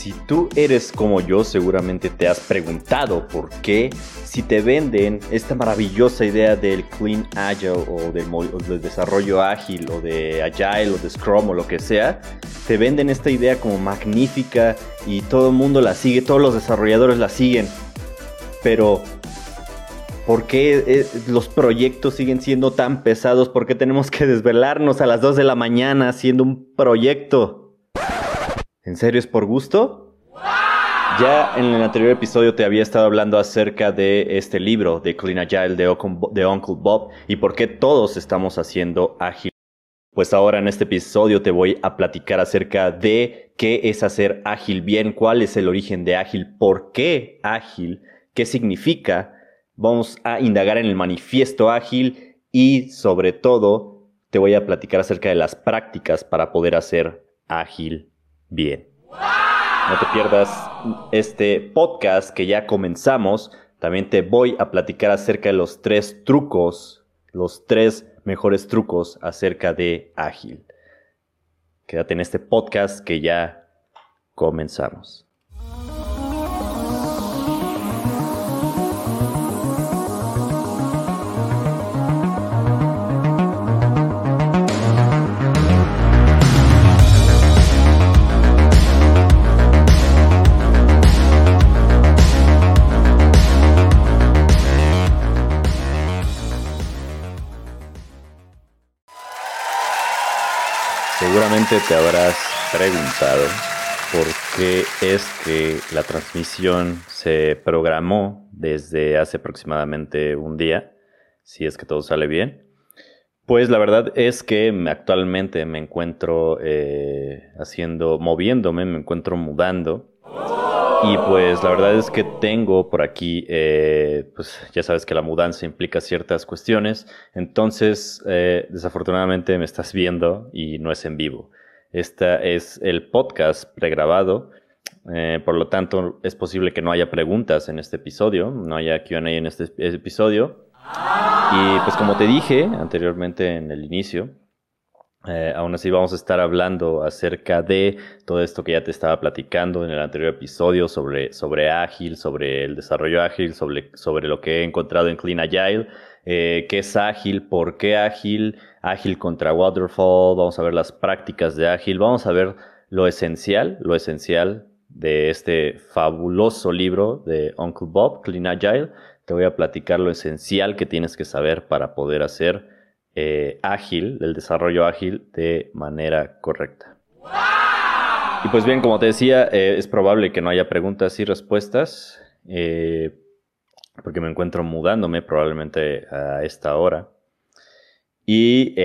Si tú eres como yo, seguramente te has preguntado por qué si te venden esta maravillosa idea del Clean Agile o del, desarrollo ágil o de Agile o de Scrum o lo que sea, te venden esta idea como magnífica y todo el mundo la sigue, todos los desarrolladores la siguen. Pero, ¿por qué eh, los proyectos siguen siendo tan pesados? ¿Por qué tenemos que desvelarnos a las 2 de la mañana haciendo un proyecto? ¿En serio es por gusto? Ya en el anterior episodio te había estado hablando acerca de este libro de Clean Agile de, de Uncle Bob y por qué todos estamos haciendo ágil. Pues ahora en este episodio te voy a platicar acerca de qué es hacer ágil bien, cuál es el origen de ágil, por qué ágil, qué significa. Vamos a indagar en el manifiesto ágil y sobre todo te voy a platicar acerca de las prácticas para poder hacer ágil bien. No te pierdas este podcast que ya comenzamos. También te voy a platicar acerca de los tres trucos, los tres mejores trucos acerca de ágil. Quédate en este podcast que ya comenzamos. Seguramente te habrás preguntado por qué es que la transmisión se programó desde hace aproximadamente un día, si es que todo sale bien. Pues la verdad es que actualmente me encuentro eh, haciendo, moviéndome, me encuentro mudando y pues la verdad es que tengo por aquí, eh, pues ya sabes que la mudanza implica ciertas cuestiones, entonces eh, desafortunadamente me estás viendo y no es en vivo. Este es el podcast pregrabado, eh, por lo tanto es posible que no haya preguntas en este episodio, no haya QA en este episodio. Y pues como te dije anteriormente en el inicio, eh, aún así vamos a estar hablando acerca de todo esto que ya te estaba platicando en el anterior episodio sobre, sobre ágil, sobre el desarrollo ágil, sobre, sobre lo que he encontrado en Clean Agile, eh, qué es ágil, por qué ágil, ágil contra waterfall, vamos a ver las prácticas de ágil, vamos a ver lo esencial, lo esencial de este fabuloso libro de Uncle Bob, Clean Agile. Te voy a platicar lo esencial que tienes que saber para poder hacer eh, ágil, del desarrollo ágil de manera correcta. Y pues bien, como te decía, eh, es probable que no haya preguntas y respuestas, eh, porque me encuentro mudándome probablemente a esta hora. Y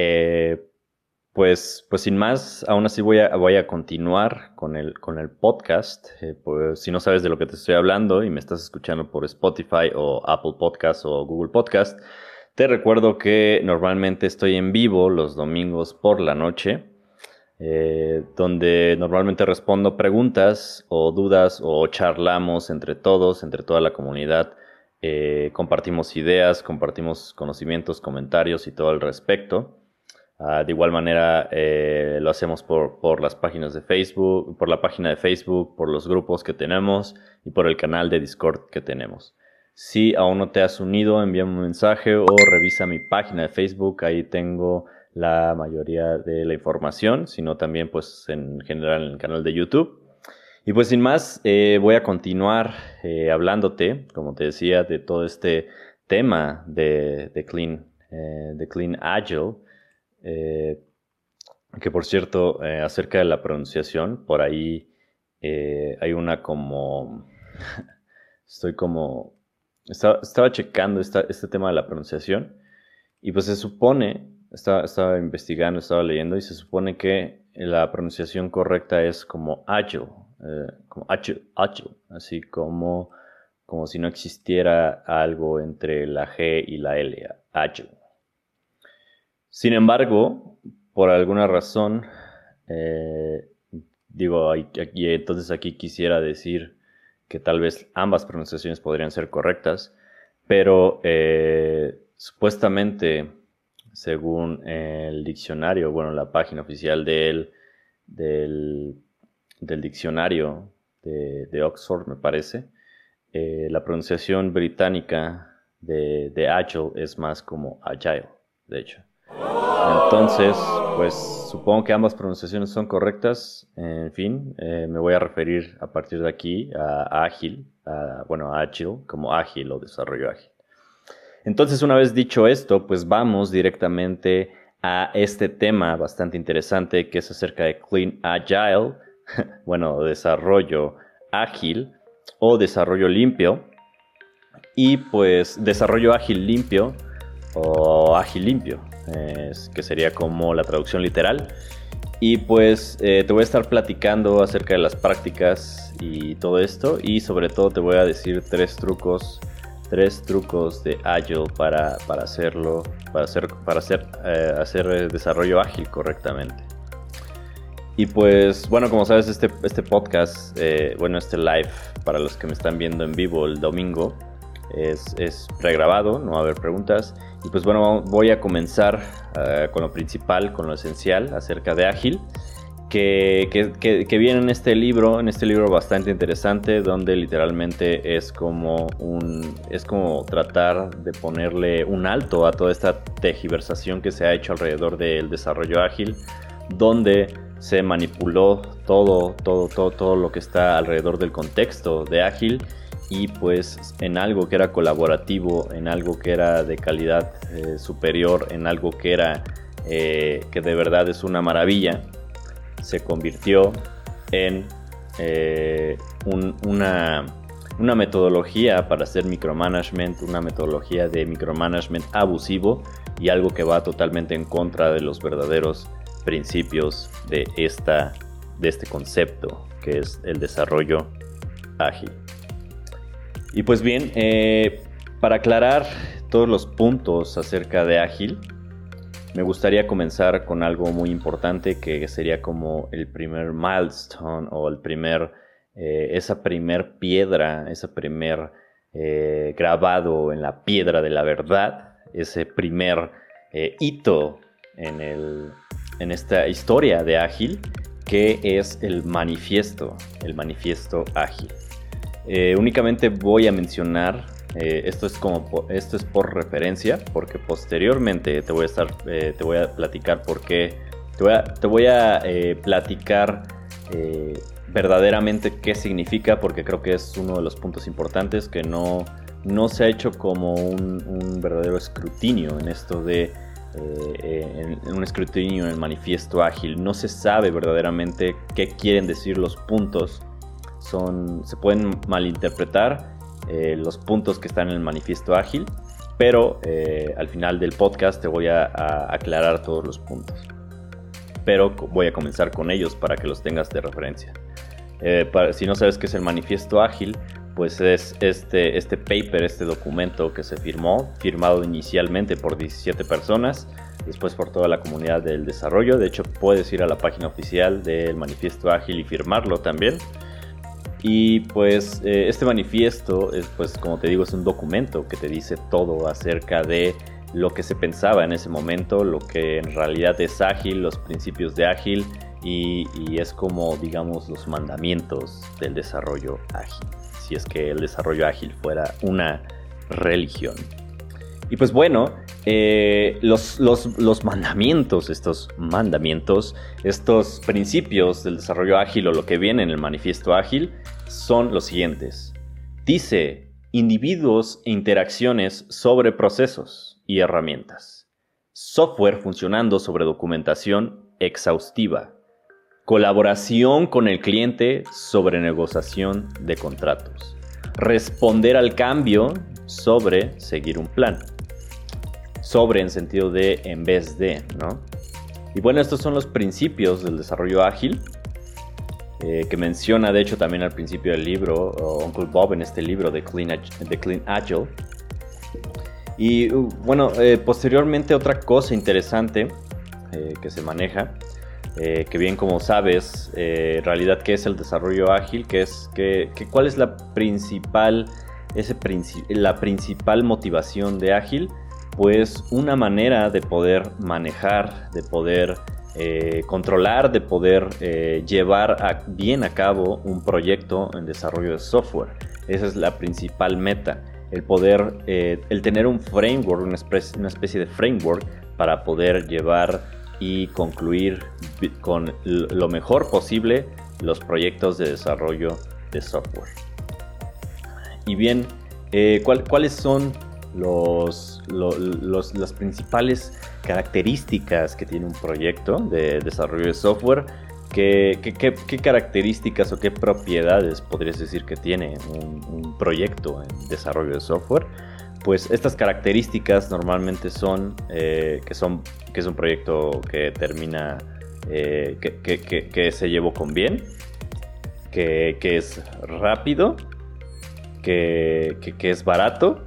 pues, pues sin más, aún así voy a, voy a continuar con el, con el podcast. pues, si no sabes de lo que te estoy hablando y me estás escuchando por Spotify o Apple Podcast o Google Podcast, te recuerdo que normalmente estoy en vivo los domingos por la noche, eh, donde normalmente respondo preguntas o dudas o charlamos entre todos, entre toda la comunidad. Eh, compartimos ideas, compartimos conocimientos, comentarios y todo al respecto. Ah, de igual manera eh, lo hacemos por, por, las páginas de Facebook, por la página de Facebook, por los grupos que tenemos y por el canal de Discord que tenemos. Si aún no te has unido, envíame un mensaje o revisa mi página de Facebook. Ahí tengo la mayoría de la información, sino también pues en general en el canal de YouTube. Y pues sin más, eh, voy a continuar eh, hablándote, como te decía, de todo este tema de, de Clean, eh, de Clean Agile. que por cierto, acerca de la pronunciación, por ahí hay una como... Estoy como estaba, checando este tema de la pronunciación y pues se supone, estaba, estaba investigando, estaba leyendo y se supone que la pronunciación correcta es como agile, eh, como agile, así como, como si no existiera algo entre la G y la L, agile. Sin embargo, por alguna razón, eh, digo, y entonces aquí quisiera decir que tal vez ambas pronunciaciones podrían ser correctas, pero eh, supuestamente, según el diccionario, bueno, la página oficial del, del, diccionario de, Oxford, me parece. Eh, la pronunciación británica de, de Agile es más como Agile, de hecho. Entonces, pues supongo que ambas pronunciaciones son correctas. En fin, eh, me voy a referir a partir de aquí a ágil, bueno, a agile, como ágil o desarrollo ágil. Entonces, una vez dicho esto, pues vamos directamente a este tema bastante interesante que es acerca de Clean Agile, bueno, desarrollo ágil o desarrollo limpio. Y pues desarrollo ágil limpio o ágil limpio, que sería como la traducción literal. Y pues eh, te voy a estar platicando acerca de las prácticas y todo esto. Y sobre todo te voy a decir tres trucos, tres trucos de Agile para, para hacerlo, para hacer, para hacer, eh, hacer desarrollo ágil correctamente. Y pues, bueno, como sabes, este, este podcast, eh, bueno, este live, para los que me están viendo en vivo el domingo, es, es pregrabado, no va a haber preguntas. Y pues bueno, voy a comenzar eh, con lo principal, con lo esencial acerca de Ágil, que, que, viene en este libro, en este libro bastante interesante, donde literalmente es como un, es como tratar de ponerle un alto a toda esta tejiversación que se ha hecho alrededor del desarrollo ágil, donde se manipuló todo, todo, todo, todo lo que está alrededor del contexto de ágil y pues en algo que era colaborativo, en algo que era de calidad eh, superior, en algo que era eh, que de verdad es una maravilla, se convirtió en eh, una, una metodología para hacer micromanagement, una metodología de micromanagement abusivo y algo que va totalmente en contra de los verdaderos principios de, esta, de este concepto que es el desarrollo ágil. Y pues bien, eh, para aclarar todos los puntos acerca de Ágil, me gustaría comenzar con algo muy importante que sería como el primer milestone o el primer, eh, esa primer piedra, ese primer eh, grabado en la piedra de la verdad, ese primer hito en, el, en esta historia de Ágil, que es el manifiesto, el manifiesto ágil. Eh, únicamente voy a mencionar, eh, esto, es como, esto es por referencia, porque posteriormente te voy a, estar, eh, te voy a platicar por qué, te voy a, platicar verdaderamente qué significa, porque creo que es uno de los puntos importantes que no, no se ha hecho como un, verdadero escrutinio en esto de... un escrutinio en el manifiesto ágil. No se sabe verdaderamente qué quieren decir los puntos se pueden malinterpretar eh, los puntos que están en el manifiesto ágil, pero eh, al final del podcast te voy a, aclarar todos los puntos. Pero voy a comenzar con ellos para que los tengas de referencia. Eh, si no sabes qué es el manifiesto ágil, pues es este, este paper, este documento que se firmó, firmado inicialmente por 17 personas, después por toda la comunidad del desarrollo. De hecho, puedes ir a la página oficial del manifiesto ágil y firmarlo también. Y pues eh, este manifiesto, es, pues como te digo, es un documento que te dice todo acerca de lo que se pensaba en ese momento, lo que en realidad es ágil, los principios de ágil y, es como, digamos, los mandamientos del desarrollo ágil, si es que el desarrollo ágil fuera una religión. Y pues bueno, eh, los, los, mandamientos, estos mandamientos, estos principios del desarrollo ágil o lo que viene en el manifiesto ágil, son los siguientes. Dice, individuos e interacciones sobre procesos y herramientas. Software funcionando sobre documentación exhaustiva. Colaboración con el cliente sobre negociación de contratos. Responder al cambio sobre seguir un plan. Sobre en sentido de en vez de, ¿no? Y bueno, estos son los principios del desarrollo ágil eh, que menciona de hecho también al principio del libro, Uncle Bob en este libro de Clean, de Clean Agile. Y uh, bueno, eh, posteriormente otra cosa interesante eh, que se maneja, que bien como sabes, en realidad qué es el desarrollo ágil, que es que, cuál es la principal, ese la principal motivación de ágil, pues una manera de poder manejar, de poder eh, controlar, de poder eh, llevar bien a cabo un proyecto en desarrollo de software. Esa es la principal meta, el poder, eh, el tener un framework, una especie de framework para poder llevar y concluir con lo mejor posible los proyectos de desarrollo de software. Y bien, ¿cuáles son los, las principales características que tiene un proyecto de desarrollo de software. ¿Qué, qué, características o qué propiedades podrías decir que tiene un, proyecto en desarrollo de software? Pues estas características normalmente son, eh, que, son que es un proyecto que termina, eh, que, se llevó con bien, que, es rápido, que, es barato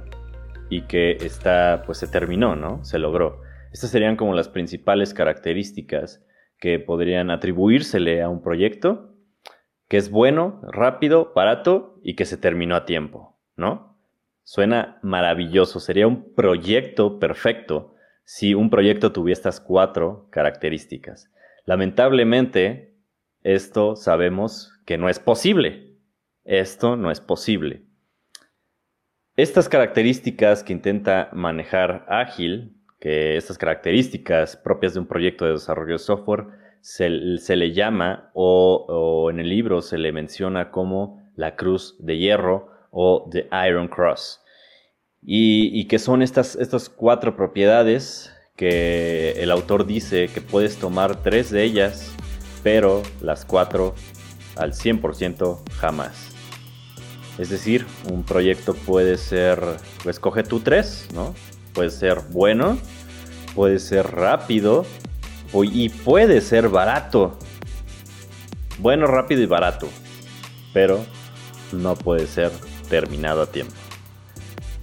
y que está, pues se terminó, ¿no? Se logró. Estas serían como las principales características que podrían atribuírsele a un proyecto que es bueno, rápido, barato y que se terminó a tiempo, ¿no? Suena maravilloso, sería un proyecto perfecto si un proyecto tuviera estas cuatro características. Lamentablemente, esto sabemos que no es posible. Esto no es posible. Estas características que intenta manejar Ágil, que estas características propias de un proyecto de desarrollo de software, se, le llama o, en el libro se le menciona como la cruz de hierro o the Iron Cross. Y, que son estas, estas cuatro propiedades que el autor dice que puedes tomar tres de ellas, pero las cuatro al 100% jamás. Es decir, un proyecto puede ser, escoge tú tres, ¿no? Puede ser bueno, puede ser rápido y puede ser barato. Bueno, rápido y barato, pero no puede ser terminado a tiempo.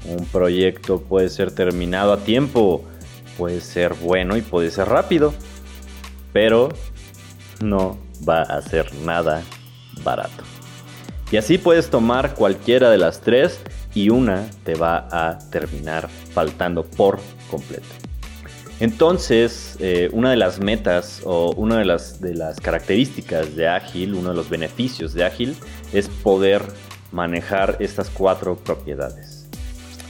Un proyecto puede ser terminado a tiempo, puede ser bueno y puede ser rápido, pero no va a ser nada barato. Y así puedes tomar cualquiera de las tres y una te va a terminar faltando por completo. Entonces, eh, una de las metas o una de las, de las características de Ágil, uno de los beneficios de Ágil, es poder manejar estas cuatro propiedades.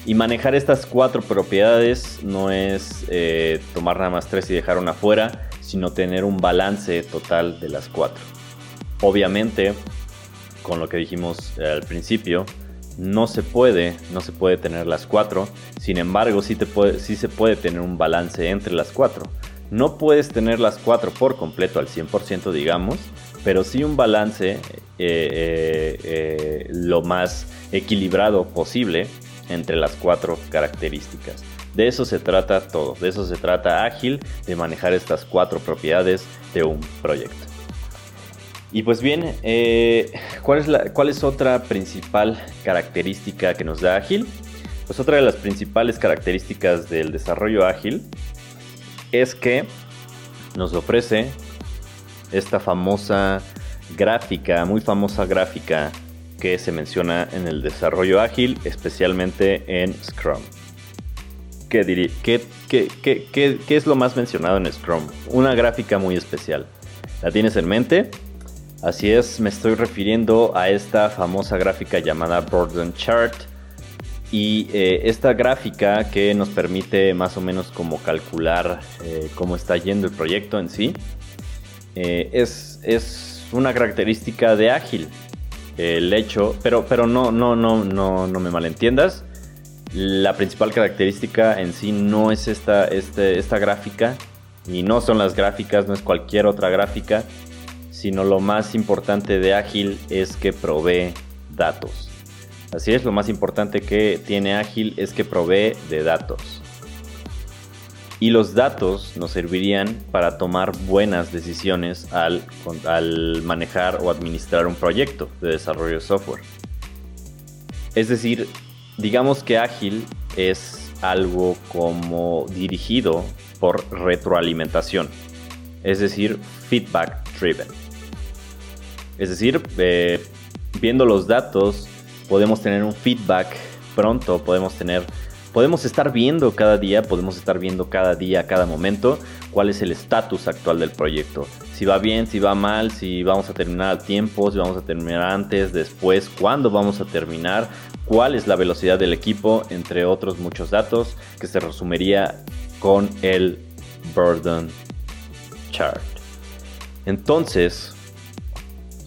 Y manejar estas cuatro propiedades no es eh, tomar nada más tres y dejar una fuera, sino tener un balance total de las cuatro. Obviamente, con lo que dijimos eh, al principio, no se puede, no se puede tener las cuatro. Sin embargo, sí, se puede tener un balance entre las cuatro. No puedes tener las cuatro por completo al 100%, digamos, pero sí un balance eh, eh, lo más equilibrado posible entre las cuatro características. De eso se trata todo, de eso se trata ágil, de manejar estas cuatro propiedades de un proyecto. Y pues bien, eh, ¿cuál, es la, ¿cuál es otra principal característica que nos da ágil? Pues otra de las principales características del desarrollo ágil es que nos ofrece esta famosa gráfica, muy famosa gráfica que se menciona en el desarrollo ágil, especialmente en Scrum. ¿Qué, qué, qué, qué es lo más mencionado en Scrum? Una gráfica muy especial. ¿La tienes en mente? Así es, me estoy refiriendo a esta famosa gráfica llamada Borden Chart. Y eh, esta gráfica que nos permite más o menos como calcular eh, cómo está yendo el proyecto en sí, eh, es, es, una característica de ágil. El hecho, pero, pero no, no, no, no, no me malentiendas. La principal característica en sí no es esta, este, esta gráfica y no son las gráficas, no es cualquier otra gráfica sino lo más importante de Ágil es que provee datos. Así es, lo más importante que tiene Ágil es que provee de datos. Y los datos nos servirían para tomar buenas decisiones al, manejar o administrar un proyecto de desarrollo de software. Es decir, digamos que Ágil es algo como dirigido por retroalimentación, es decir, feedback driven. Es decir, eh, viendo los datos, podemos tener un feedback pronto, podemos tener podemos estar viendo cada día, podemos estar viendo cada día, cada momento, cuál es el estatus actual del proyecto. Si va bien, si va mal, si vamos a terminar a tiempo, si vamos a terminar antes, después, cuándo vamos a terminar, cuál es la velocidad del equipo, entre otros muchos datos que se resumiría con el burden chart. Entonces,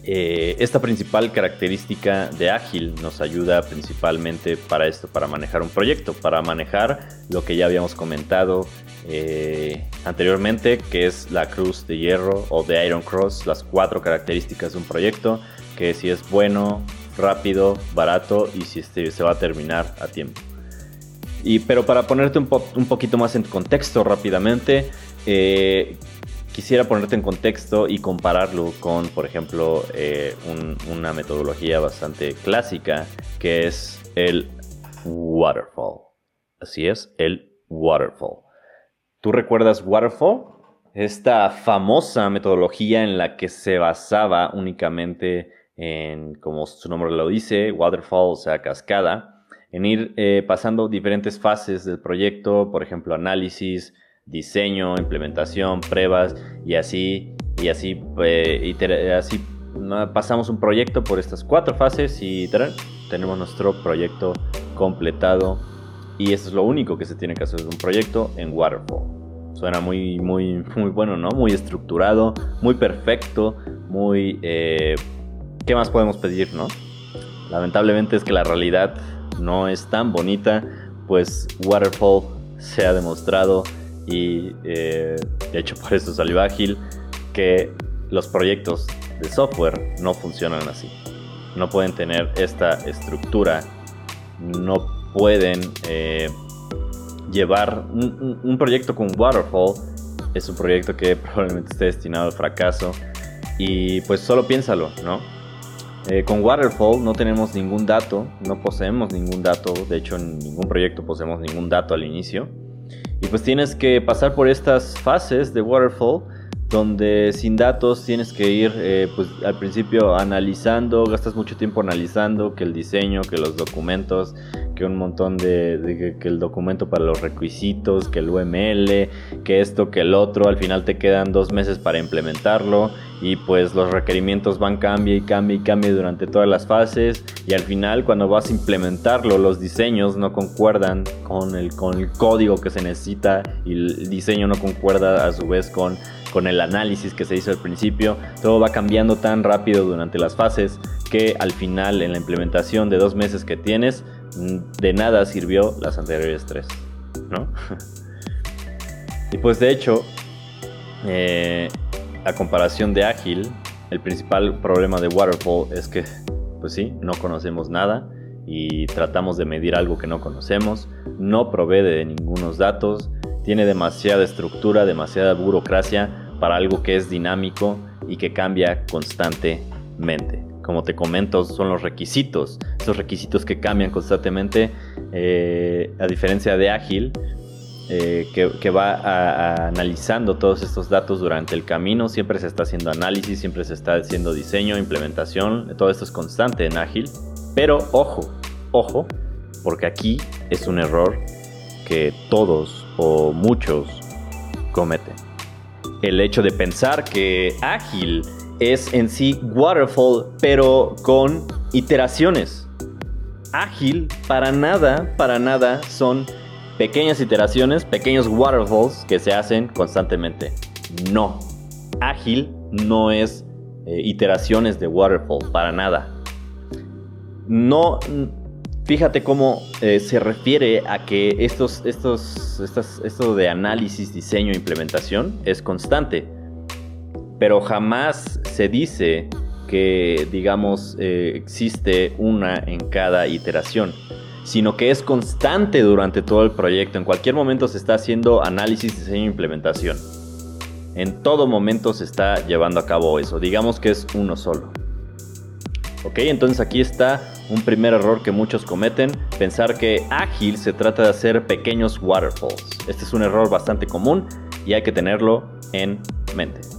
eh, esta principal característica de Ágil nos ayuda principalmente para esto, para manejar un proyecto, para manejar lo que ya habíamos comentado eh, anteriormente, que es la cruz de hierro o de Iron Cross, las cuatro características de un proyecto, que si es bueno, rápido, barato y si este, se va a terminar a tiempo. Y, pero para ponerte un, poquito más en contexto rápidamente, eh, quisiera ponerte en contexto y compararlo con, por ejemplo, eh, una metodología bastante clásica que es el waterfall. Así es, el waterfall. ¿Tú recuerdas waterfall? Esta famosa metodología en la que se basaba únicamente en, como su nombre lo dice, waterfall, o sea, cascada, en ir eh, pasando diferentes fases del proyecto, por ejemplo, análisis, diseño, implementación, pruebas y así, y así, eh, así pasamos un proyecto por estas cuatro fases y tenemos nuestro proyecto completado. Y eso es lo único que se tiene que hacer de un proyecto en Waterfall. Suena muy, muy, muy bueno, ¿no? Muy estructurado, muy perfecto, muy... Eh, ¿Qué más podemos pedir, no? Lamentablemente es que la realidad no es tan bonita, pues Waterfall se ha demostrado y eh, de hecho por eso salió ágil, que los proyectos de software no funcionan así. No pueden tener esta estructura, no pueden eh, llevar un, proyecto con Waterfall. Es un proyecto que probablemente esté destinado al fracaso. Y pues solo piénsalo, ¿no? Eh, con Waterfall no tenemos ningún dato, no poseemos ningún dato, de hecho en ningún proyecto poseemos ningún dato al inicio. Y pues tienes que pasar por estas fases de waterfall donde sin datos tienes que ir eh, pues al principio analizando, gastas mucho tiempo analizando que el diseño, que los documentos, que un montón de, que, el documento para los requisitos, que el UML, que esto, que el otro, al final te quedan dos meses para implementarlo y pues los requerimientos van cambia y cambia y cambia durante todas las fases y al final cuando vas a implementarlo los diseños no concuerdan con el, con el código que se necesita y el diseño no concuerda a su vez con con el análisis que se hizo al principio, todo va cambiando tan rápido durante las fases que al final en la implementación de dos meses que tienes de nada sirvió las anteriores tres, ¿no? y pues de hecho, eh, a comparación de Ágil, el principal problema de Waterfall es que, pues sí, no conocemos nada y tratamos de medir algo que no conocemos, no provee de ningunos datos, tiene demasiada estructura, demasiada burocracia para algo que es dinámico y que cambia constantemente como te comento, son los requisitos, esos requisitos que cambian constantemente, eh, a diferencia de Ágil, eh, que, va analizando todos estos datos durante el camino, siempre se está haciendo análisis, siempre se está haciendo diseño, implementación, todo esto es constante en Ágil, pero ojo, ojo, porque aquí es un error que todos o muchos cometen. El hecho de pensar que Ágil es en sí waterfall, pero con iteraciones. Ágil, para nada, para nada son pequeñas iteraciones, pequeños waterfalls que se hacen constantemente. No, ágil no es eh, iteraciones de waterfall, para nada. No, fíjate cómo eh, se refiere a que estos, estos, esto de análisis, diseño, implementación es constante pero jamás se dice que, digamos, eh, existe una en cada iteración, sino que es constante durante todo el proyecto. En cualquier momento se está haciendo análisis, diseño e implementación. En todo momento se está llevando a cabo eso. Digamos que es uno solo. Ok, entonces aquí está un primer error que muchos cometen, pensar que ágil se trata de hacer pequeños waterfalls. Este es un error bastante común y hay que tenerlo en mente.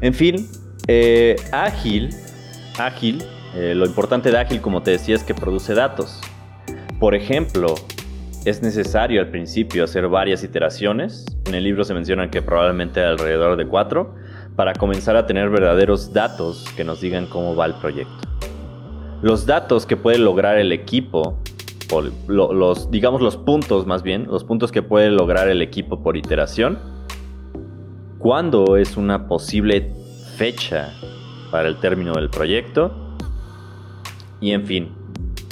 En fin, eh, ágil, ágil, eh, lo importante de ágil, como te decía, es que produce datos. Por ejemplo, es necesario al principio hacer varias iteraciones. En el libro se menciona que probablemente alrededor de cuatro para comenzar a tener verdaderos datos que nos digan cómo va el proyecto. Los datos que puede lograr el equipo, los, digamos los puntos más bien, los puntos que puede lograr el equipo por iteración, cuándo es una posible fecha para el término del proyecto y en fin,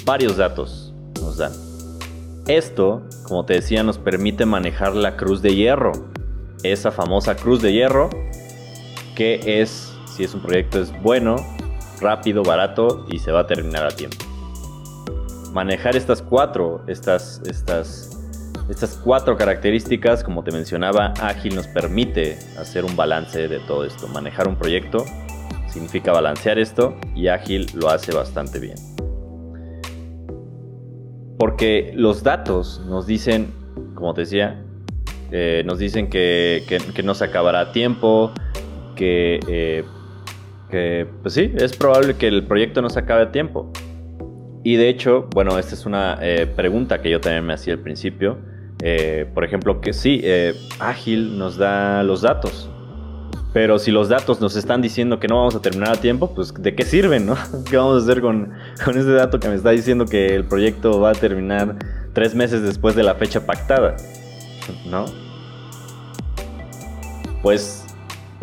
varios datos nos dan. Esto, como te decía, nos permite manejar la cruz de hierro, esa famosa cruz de hierro que es, si es un proyecto es bueno, rápido, barato y se va a terminar a tiempo. Manejar estas cuatro, estas, estas, estas cuatro características, como te mencionaba, ágil nos permite hacer un balance de todo esto. Manejar un proyecto significa balancear esto y ágil lo hace bastante bien. Porque los datos nos dicen, como te decía, eh, nos dicen que, que, no se acabará a tiempo, que, eh, pues sí, es probable que el proyecto no se acabe a tiempo. Y de hecho, bueno, esta es una eh, pregunta que yo también me hacía al principio. Eh, por ejemplo, que sí, Ágil nos da los datos. Pero si los datos nos están diciendo que no vamos a terminar a tiempo, pues ¿de qué sirven, no? ¿Qué vamos a hacer con, con ese dato que me está diciendo que el proyecto va a terminar tres meses después de la fecha pactada? ¿No? Pues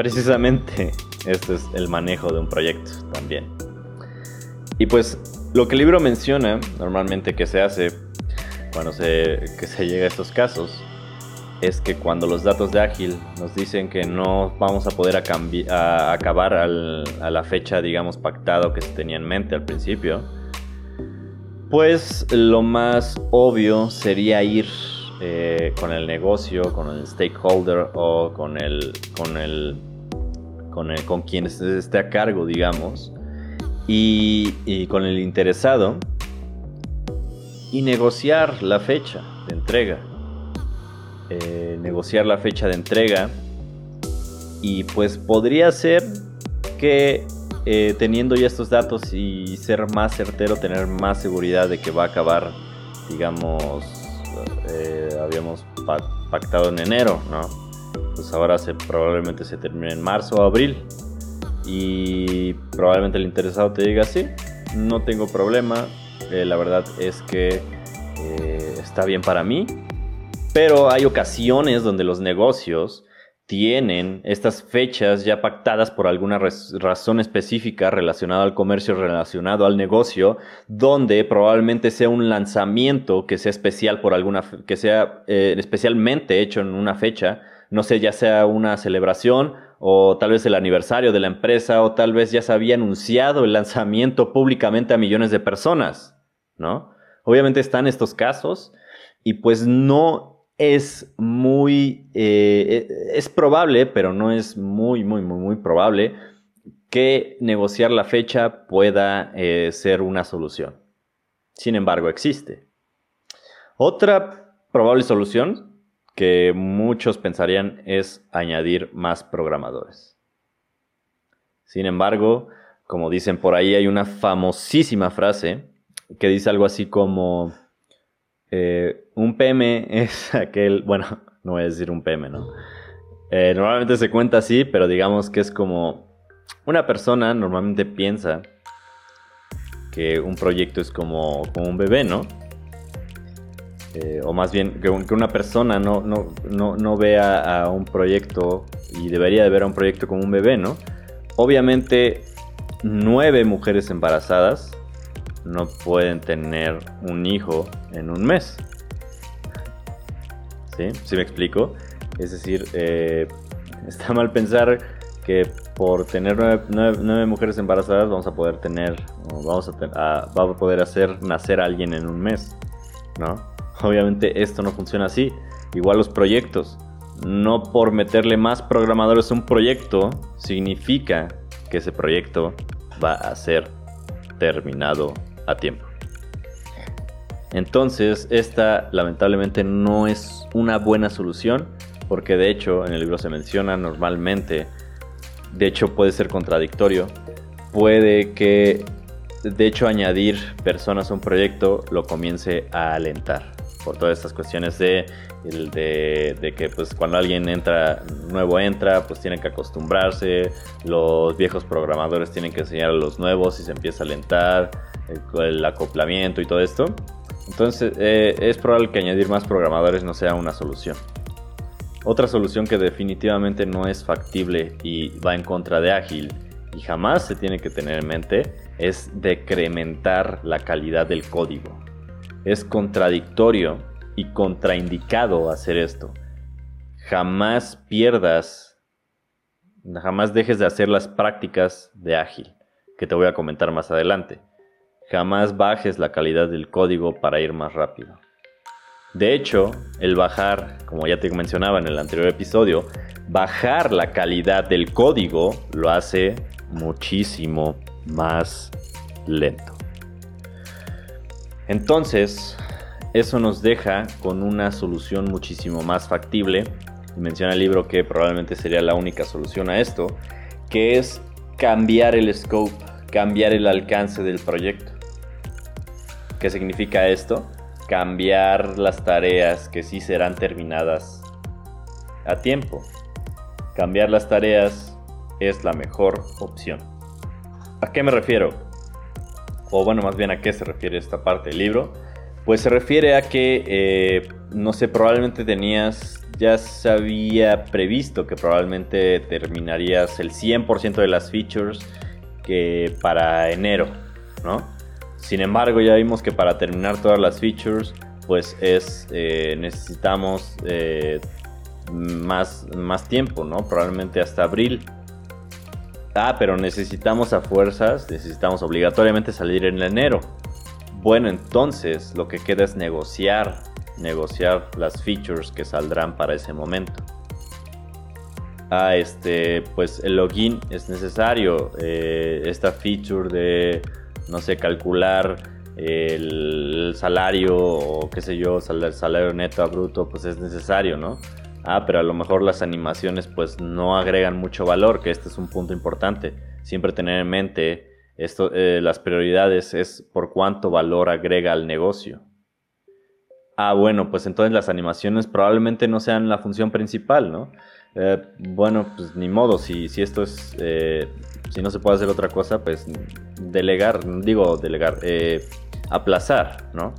Precisamente este es el manejo de un proyecto también. Y pues lo que el libro menciona normalmente que se hace cuando se, que se llega a estos casos es que cuando los datos de Ágil nos dicen que no vamos a poder a acabar a la fecha, digamos, pactado que se tenía en mente al principio, pues lo más obvio sería ir eh, con el negocio, con el stakeholder o con el, con el, con, el, con quien esté a cargo, digamos, y, con el interesado y negociar la fecha de entrega. Eh, negociar la fecha de entrega y pues podría ser que eh, teniendo ya estos datos y ser más certero, tener más seguridad de que va a acabar, digamos, eh, habíamos pactado en enero, ¿no? Pues ahora probablemente se termine en marzo o abril. Y probablemente el interesado te diga, sí, no tengo problema, eh, la verdad es que eh, está bien para mí. Pero hay ocasiones donde los negocios tienen estas fechas ya pactadas por alguna razón específica relacionada al comercio, relacionado al negocio, donde probablemente sea un lanzamiento que sea especial por alguna, que sea eh, especialmente hecho en una fecha, no sé, ya sea una celebración o tal vez el aniversario de la empresa o tal vez ya se había anunciado el lanzamiento públicamente a millones de personas, ¿no? Obviamente están estos casos y pues no es muy, eh, es probable, pero no es muy, muy, muy, muy probable que negociar la fecha pueda eh, ser una solución. Sin embargo, existe. Otra probable solución que muchos pensarían es añadir más programadores. Sin embargo, como dicen por ahí, hay una famosísima frase que dice algo así como eh, un PM es aquel, bueno, no voy a decir un PM, ¿no? Eh, normalmente se cuenta así, pero digamos que es como una persona normalmente piensa que un proyecto es como, como un bebé, ¿no? Eh, o más bien que, una persona no, no, no, no vea a un proyecto y debería de ver a un proyecto como un bebé, ¿no? Obviamente, nueve mujeres embarazadas no pueden tener un hijo en un mes. ¿Sí? ¿Sí me explico? Es decir, eh, está mal pensar que por tener nueve, mujeres embarazadas vamos a poder tener, vamos a, a poder hacer nacer a alguien en un mes, ¿no? Obviamente esto no funciona así. Igual los proyectos. No por meterle más programadores a un proyecto significa que ese proyecto va a ser terminado a tiempo. Entonces, esta lamentablemente no es una buena solución, porque de hecho en el libro se menciona normalmente, de hecho puede ser contradictorio, puede que de hecho añadir personas a un proyecto lo comience a alentar por todas estas cuestiones de, de, que pues cuando alguien entra nuevo entra pues tienen que acostumbrarse. Los viejos programadores tienen que enseñar a los nuevos y se empieza a alentar el, acoplamiento y todo esto. Entonces eh, es probable que añadir más programadores no sea una solución. Otra solución que definitivamente no es factible y va en contra de ágil y jamás se tiene que tener en mente es decrementar la calidad del código es contradictorio y contraindicado hacer esto. Jamás pierdas, jamás dejes de hacer las prácticas de ágil, que te voy a comentar más adelante. Jamás bajes la calidad del código para ir más rápido. De hecho, el bajar, como ya te mencionaba en el anterior episodio, bajar la calidad del código lo hace muchísimo más lento. Entonces, eso nos deja con una solución muchísimo más factible. Menciona el libro que probablemente sería la única solución a esto, que es cambiar el scope, cambiar el alcance del proyecto. ¿Qué significa esto? Cambiar las tareas que sí serán terminadas a tiempo. Cambiar las tareas es la mejor opción. ¿A qué me refiero? O bueno, más bien a qué se refiere esta parte del libro, pues se refiere a que, eh, no sé, probablemente tenías, ya se había previsto que probablemente terminarías el 100% de las features que para enero, ¿no? Sin embargo, ya vimos que para terminar todas las features, pues es, eh, necesitamos eh, más, más tiempo, ¿no? Probablemente hasta abril. Ah, pero necesitamos a fuerzas, necesitamos obligatoriamente salir en enero. Bueno, entonces lo que queda es negociar, negociar las features que saldrán para ese momento. Ah, este, pues el login es necesario. Eh, esta feature de, no sé, calcular el salario o qué sé yo, el salario neto a bruto, pues es necesario, ¿no? Ah, pero a lo mejor las animaciones pues no agregan mucho valor, que este es un punto importante. Siempre tener en mente esto, eh, las prioridades es por cuánto valor agrega al negocio. Ah, bueno, pues entonces las animaciones probablemente no sean la función principal, ¿no? Eh, bueno, pues ni modo, si, si esto es, eh, si no se puede hacer otra cosa, pues delegar, digo delegar, aplazar, ¿no?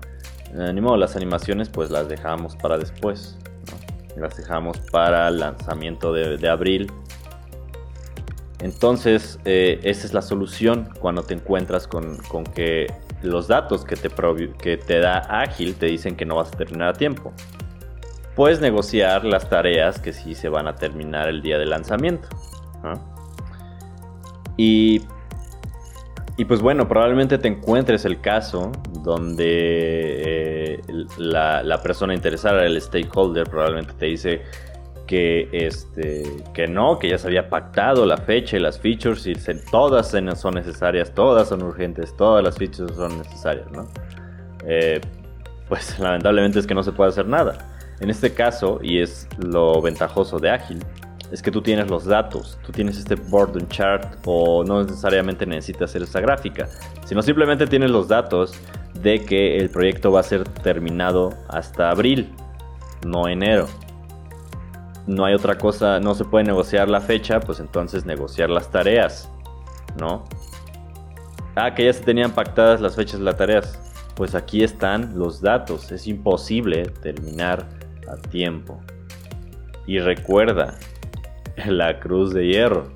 ni modo, las animaciones pues las dejamos para después las dejamos para el lanzamiento de, abril. Entonces, eh, esa es la solución cuando te encuentras con, que los datos que te, que te da Ágil te dicen que no vas a terminar a tiempo. Puedes negociar las tareas que sí se van a terminar el día de lanzamiento. Y y pues bueno, probablemente te encuentres el caso donde eh, la, persona interesada, el stakeholder, probablemente te dice que, este, que no, que ya se había pactado la fecha y las features y todas son necesarias, todas son urgentes, todas las features son necesarias, ¿no? Eh, pues lamentablemente es que no se puede hacer nada. En este caso, y es lo ventajoso de Ágil, es que tú tienes los datos, tú tienes este board chart o no necesariamente necesitas hacer esa gráfica, sino simplemente tienes los datos de que el proyecto va a ser terminado hasta abril, no enero. No hay otra cosa, no se puede negociar la fecha, pues entonces negociar las tareas, ¿no? Ah, que ya se tenían pactadas las fechas de las tareas. Pues aquí están los datos, es imposible terminar a tiempo. Y recuerda, la cruz de hierro.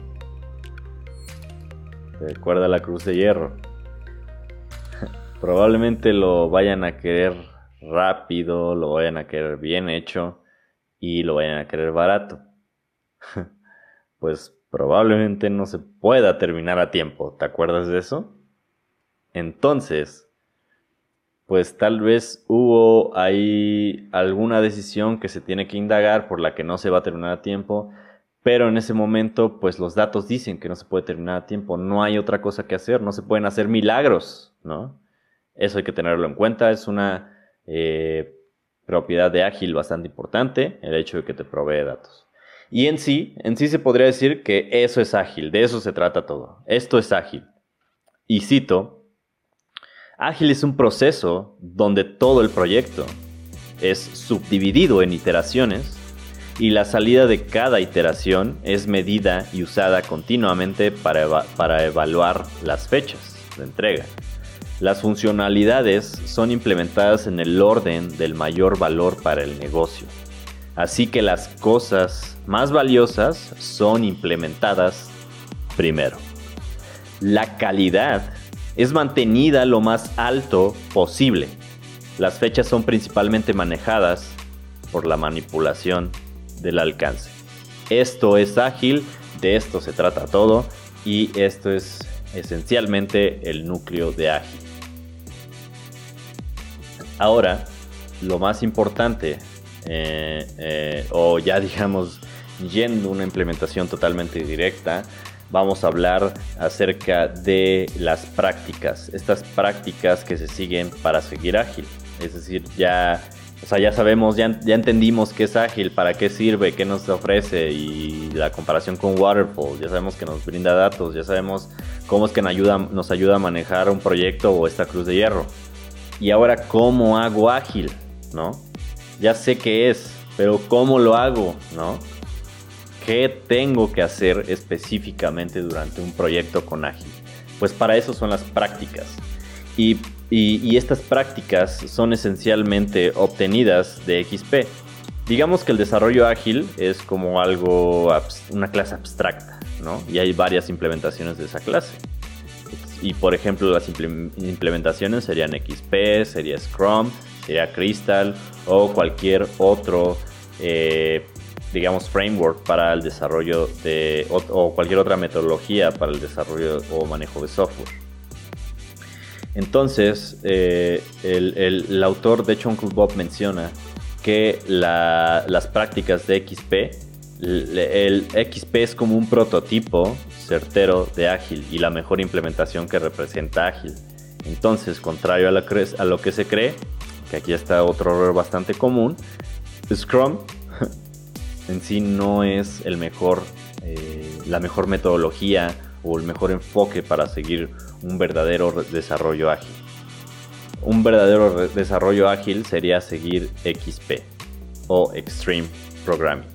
Recuerda la cruz de hierro. Probablemente lo vayan a querer rápido, lo vayan a querer bien hecho y lo vayan a querer barato. Pues probablemente no se pueda terminar a tiempo. ¿Te acuerdas de eso? Entonces, pues tal vez hubo ahí alguna decisión que se tiene que indagar por la que no se va a terminar a tiempo pero en ese momento, pues los datos dicen que no se puede terminar a tiempo, no hay otra cosa que hacer, no se pueden hacer milagros, ¿no? Eso hay que tenerlo en cuenta, es una eh, propiedad de ágil bastante importante, el hecho de que te provee datos. Y en sí, en sí se podría decir que eso es ágil, de eso se trata todo. Esto es ágil. Y cito Ágil es un proceso donde todo el proyecto es subdividido en iteraciones y la salida de cada iteración es medida y usada continuamente para, para evaluar las fechas de entrega. Las funcionalidades son implementadas en el orden del mayor valor para el negocio. Así que las cosas más valiosas son implementadas primero. La calidad es mantenida lo más alto posible. Las fechas son principalmente manejadas por la manipulación del alcance. Esto es ágil, de esto se trata todo y esto es esencialmente el núcleo de ágil. Ahora, lo más importante, eh, eh, o ya digamos, yendo a una implementación totalmente directa, vamos a hablar acerca de las prácticas, estas prácticas que se siguen para seguir ágil. Es decir, ya, ya sabemos, ya, ya entendimos qué es ágil, para qué sirve, qué nos ofrece y la comparación con Waterfall, ya sabemos que nos brinda datos, ya sabemos cómo es que nos ayuda, nos ayuda a manejar un proyecto o esta cruz de hierro. Y ahora, ¿cómo hago ágil? ¿No? Ya sé qué es, pero ¿cómo lo hago? ¿No? ¿Qué tengo que hacer específicamente durante un proyecto con ágil? Pues para eso son las prácticas. Y, estas prácticas son esencialmente obtenidas de XP. Digamos que el desarrollo ágil es como algo, una clase abstracta, ¿no? Y hay varias implementaciones de esa clase. Y por ejemplo, las implementaciones serían XP, sería Scrum, sería Crystal o cualquier otro, eh, digamos, framework para el desarrollo de, o, cualquier otra metodología para el desarrollo o manejo de software. Entonces, eh, el, autor de Uncle Bob menciona que las prácticas de XP, el XP es como un prototipo certero de ágil y la mejor implementación que representa ágil. Entonces, contrario a, lo que se cree, que aquí está otro error bastante común, Scrum en sí no es el mejor, eh, la mejor metodología o el mejor enfoque para seguir un verdadero desarrollo ágil. Un verdadero desarrollo ágil sería seguir XP o Extreme Programming.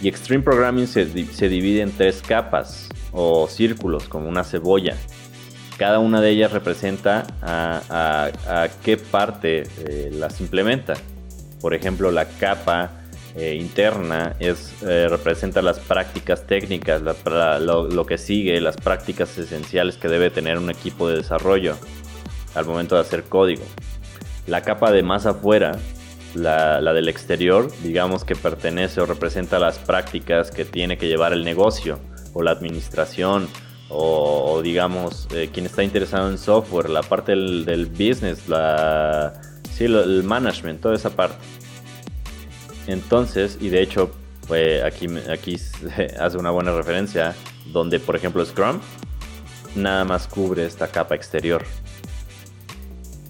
Y Extreme Programming se divide en tres capas o círculos como una cebolla. Cada una de ellas representa a, qué parte eh, las implementa. Por ejemplo, la capa eh, interna es, eh, representa las prácticas técnicas, lo, que sigue, las prácticas esenciales que debe tener un equipo de desarrollo al momento de hacer código. La capa de más afuera, la, la del exterior, digamos que pertenece o representa las prácticas que tiene que llevar el negocio o la administración o, digamos eh, quien está interesado en software, la parte del, business, la, sí, el management, toda esa parte. Entonces, y de hecho, aquí, aquí hace una buena referencia, donde por ejemplo Scrum nada más cubre esta capa exterior.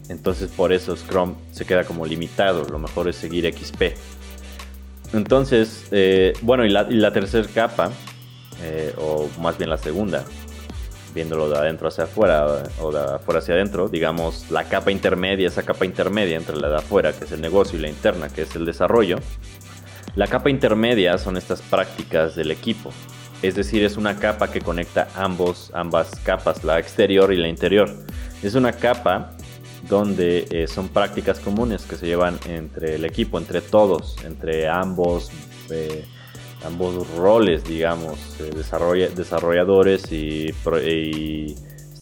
Entonces por eso Scrum se queda como limitado, lo mejor es seguir XP. Entonces, eh, bueno, y la, y tercera capa eh, o más bien la segunda, viéndolo de adentro hacia afuera o de afuera hacia adentro, digamos la capa intermedia, esa capa intermedia entre la de afuera, que es el negocio, y la interna, que es el desarrollo. La capa intermedia son estas prácticas del equipo, es decir, es una capa que conecta ambos, ambas capas, la exterior y la interior. Es una capa donde eh, son prácticas comunes que se llevan entre el equipo, entre todos, entre ambos. Eh, ambos roles, digamos, eh, desarrolladores y,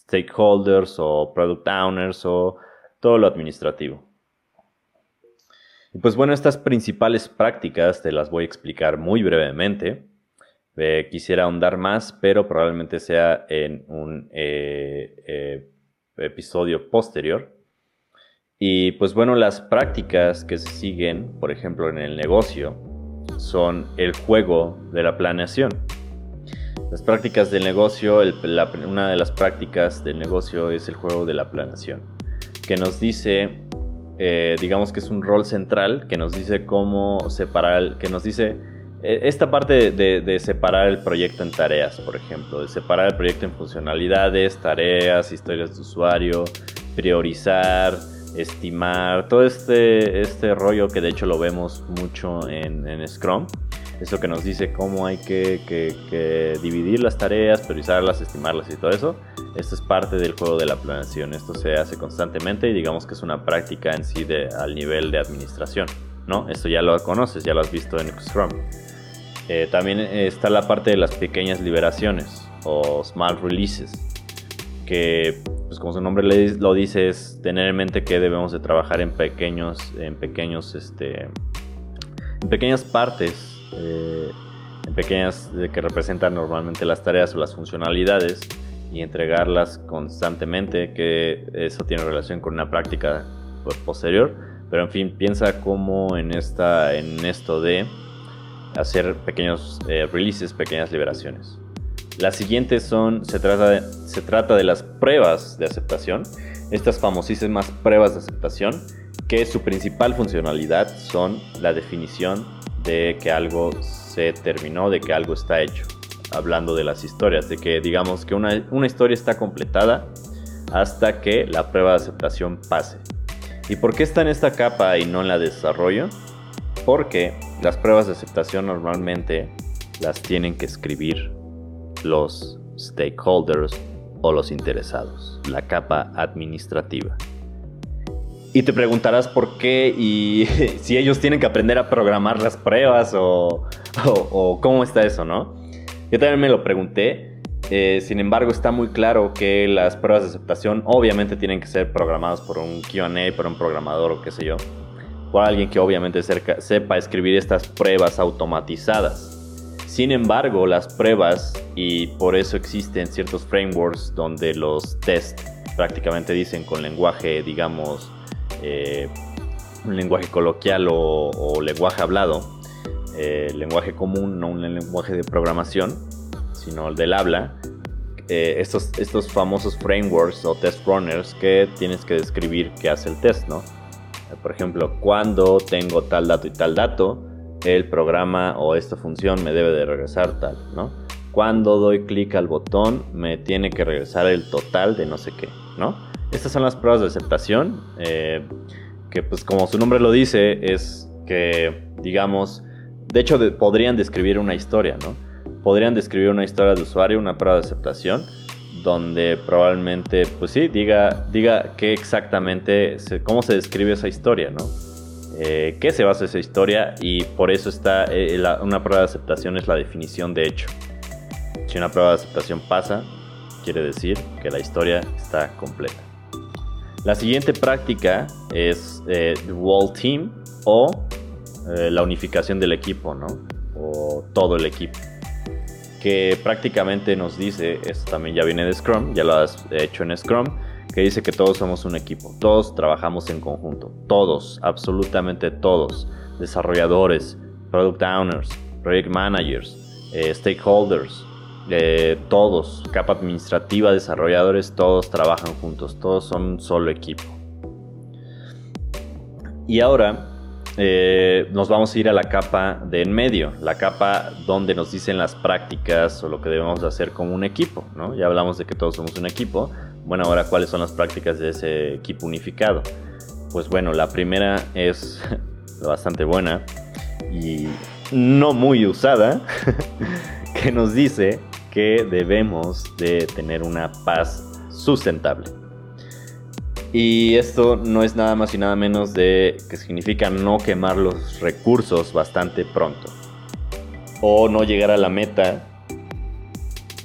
stakeholders o product owners o todo lo administrativo. Y pues bueno, estas principales prácticas te las voy a explicar muy brevemente. Eh, quisiera ahondar más, pero probablemente sea en un eh, episodio posterior. Y pues bueno, las prácticas que se siguen, por ejemplo, en el negocio, son el juego de la planeación. Las prácticas del negocio, una de las prácticas del negocio es el juego de la planeación, que nos dice, eh, digamos que es un rol central, que nos dice cómo separar, que nos dice eh, esta parte de, separar el proyecto en tareas, por ejemplo, de separar el proyecto en funcionalidades, tareas, historias de usuario, priorizar, estimar, todo este, este rollo que de hecho lo vemos mucho en, Scrum. Eso que nos dice cómo hay que, dividir las tareas, priorizarlas, estimarlas y todo eso. Esto es parte del juego de la planeación. Esto se hace constantemente y digamos que es una práctica en sí al nivel de administración. ¿no? Esto ya lo conoces, ya lo has visto en Scrum. Eh, también está la parte de las pequeñas liberaciones o small releases, que pues como su nombre lo dice es tener en mente que debemos de trabajar en pequeños, en pequeños, este, en pequeñas partes, eh, en pequeñas que representan normalmente las tareas o las funcionalidades y entregarlas constantemente, que eso tiene relación con una práctica posterior. Pero en fin, piensa como en, esta, en esto de hacer pequeños eh, releases, pequeñas liberaciones. Las siguientes son, se trata, de, se trata de las pruebas de aceptación, estas famosísimas pruebas de aceptación, que su principal funcionalidad son la definición de que algo se terminó, de que algo está hecho. Hablando de las historias, de que digamos que una, una historia está completada hasta que la prueba de aceptación pase. ¿Y por qué está en esta capa y no en la de desarrollo? Porque las pruebas de aceptación normalmente las tienen que escribir los stakeholders o los interesados, la capa administrativa. Y te preguntarás por qué y si ellos tienen que aprender a programar las pruebas o, cómo está eso, ¿no? Yo también me lo pregunté. Eh, sin embargo, está muy claro que las pruebas de aceptación obviamente tienen que ser programadas por un QA, por un programador o qué sé yo. Por alguien que obviamente sepa escribir estas pruebas automatizadas. Sin embargo, las pruebas, y por eso existen ciertos frameworks donde los test prácticamente dicen con lenguaje, digamos, eh, un lenguaje coloquial o, lenguaje hablado, eh, lenguaje común, no un lenguaje de programación, sino el del habla, eh, estos, estos famosos frameworks o test runners que tienes que describir qué hace el test, ¿no? Por ejemplo, cuando tengo tal dato y tal dato, el programa o esta función me debe de regresar tal, ¿no? Cuando doy clic al botón me tiene que regresar el total de no sé qué, ¿no? Estas son las pruebas de aceptación, eh, que pues como su nombre lo dice, es que, digamos, de hecho podrían describir una historia, ¿no? Podrían describir una historia de usuario, una prueba de aceptación, donde probablemente, pues sí, diga, diga qué exactamente, cómo se describe esa historia, ¿no? Eh, qué se basa esa historia y por eso está eh, una prueba de aceptación es la definición de hecho. Si una prueba de aceptación pasa, quiere decir que la historia está completa. La siguiente práctica es eh, Wall Team o eh, la unificación del equipo, ¿no? O todo el equipo. Que prácticamente nos dice, esto también ya viene de Scrum, ya lo has hecho en Scrum, que dice que todos somos un equipo, todos trabajamos en conjunto, todos, absolutamente todos, desarrolladores, product owners, project managers, eh, stakeholders, eh, todos, capa administrativa, desarrolladores, todos trabajan juntos, todos son un solo equipo. Y ahora eh, nos vamos a ir a la capa de en medio, la capa donde nos dicen las prácticas o lo que debemos hacer como un equipo, ¿no? Ya hablamos de que todos somos un equipo, bueno, ahora, ¿cuáles son las prácticas de ese equipo unificado? Pues bueno, la primera es bastante buena y no muy usada, que nos dice que debemos de tener una paz sustentable. Y esto no es nada más y nada menos de que significa no quemar los recursos bastante pronto. O no llegar a la meta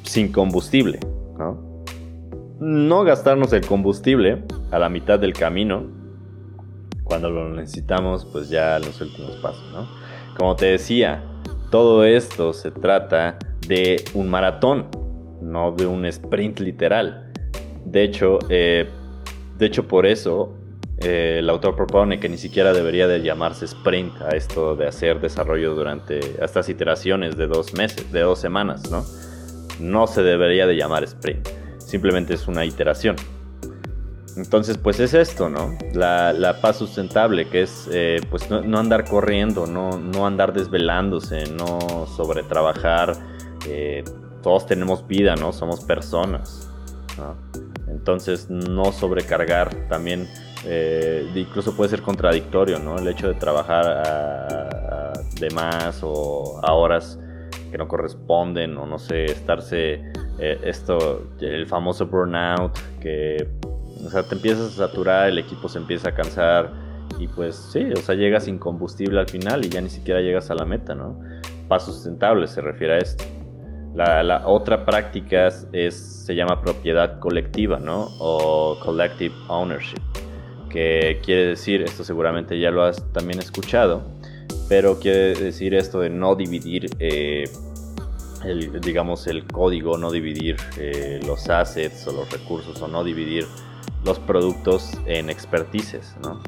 sin combustible, ¿no? no gastarnos el combustible a la mitad del camino cuando lo necesitamos pues ya los últimos pasos, ¿no? Como te decía, todo esto se trata de un maratón, no de un sprint literal. De hecho, eh, de hecho por eso eh, el autor propone que ni siquiera debería de llamarse sprint a esto de hacer desarrollo durante estas iteraciones de dos meses, de dos semanas, ¿no? No se debería de llamar sprint simplemente es una iteración. Entonces, pues es esto, ¿no? La, paz sustentable, que es eh, pues no, andar corriendo, no, andar desvelándose, no sobretrabajar. Eh, todos tenemos vida, ¿no? Somos personas. Entonces no sobrecargar también, eh, incluso puede ser contradictorio, ¿no? El hecho de trabajar de más o a horas que no corresponden o no sé, estarse, eh, esto, el famoso burnout, que, o sea, te empiezas a saturar, el equipo se empieza a cansar y pues sí, o sea, llegas sin combustible al final y ya ni siquiera llegas a la meta, ¿no? Paso sustentable se refiere a esto. La, otra práctica es, se llama propiedad colectiva, ¿no? O collective ownership, que quiere decir, esto seguramente ya lo has también escuchado, pero quiere decir esto de no dividir, eh, el, digamos, el código, no dividir eh, los assets o los recursos, o no dividir los productos en expertices, ¿no?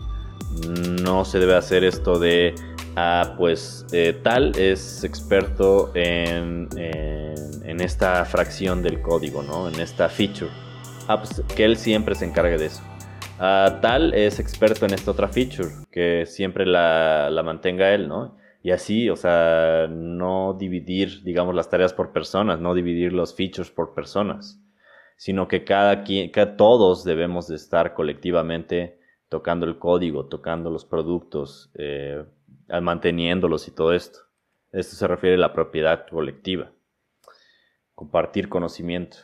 No se debe hacer esto de Ah, pues eh, tal es experto en, en, esta fracción del código, ¿no? En esta feature. Ah, pues que él siempre se encargue de eso. Ah, tal es experto en esta otra feature, que siempre la, la, mantenga él, ¿no? Y así, o sea, no dividir, digamos, las tareas por personas, no dividir los features por personas, sino que cada quien, que todos debemos de estar colectivamente tocando el código, tocando los productos, eh, manteniéndolos y todo esto. Esto se refiere a la propiedad colectiva. Compartir conocimiento.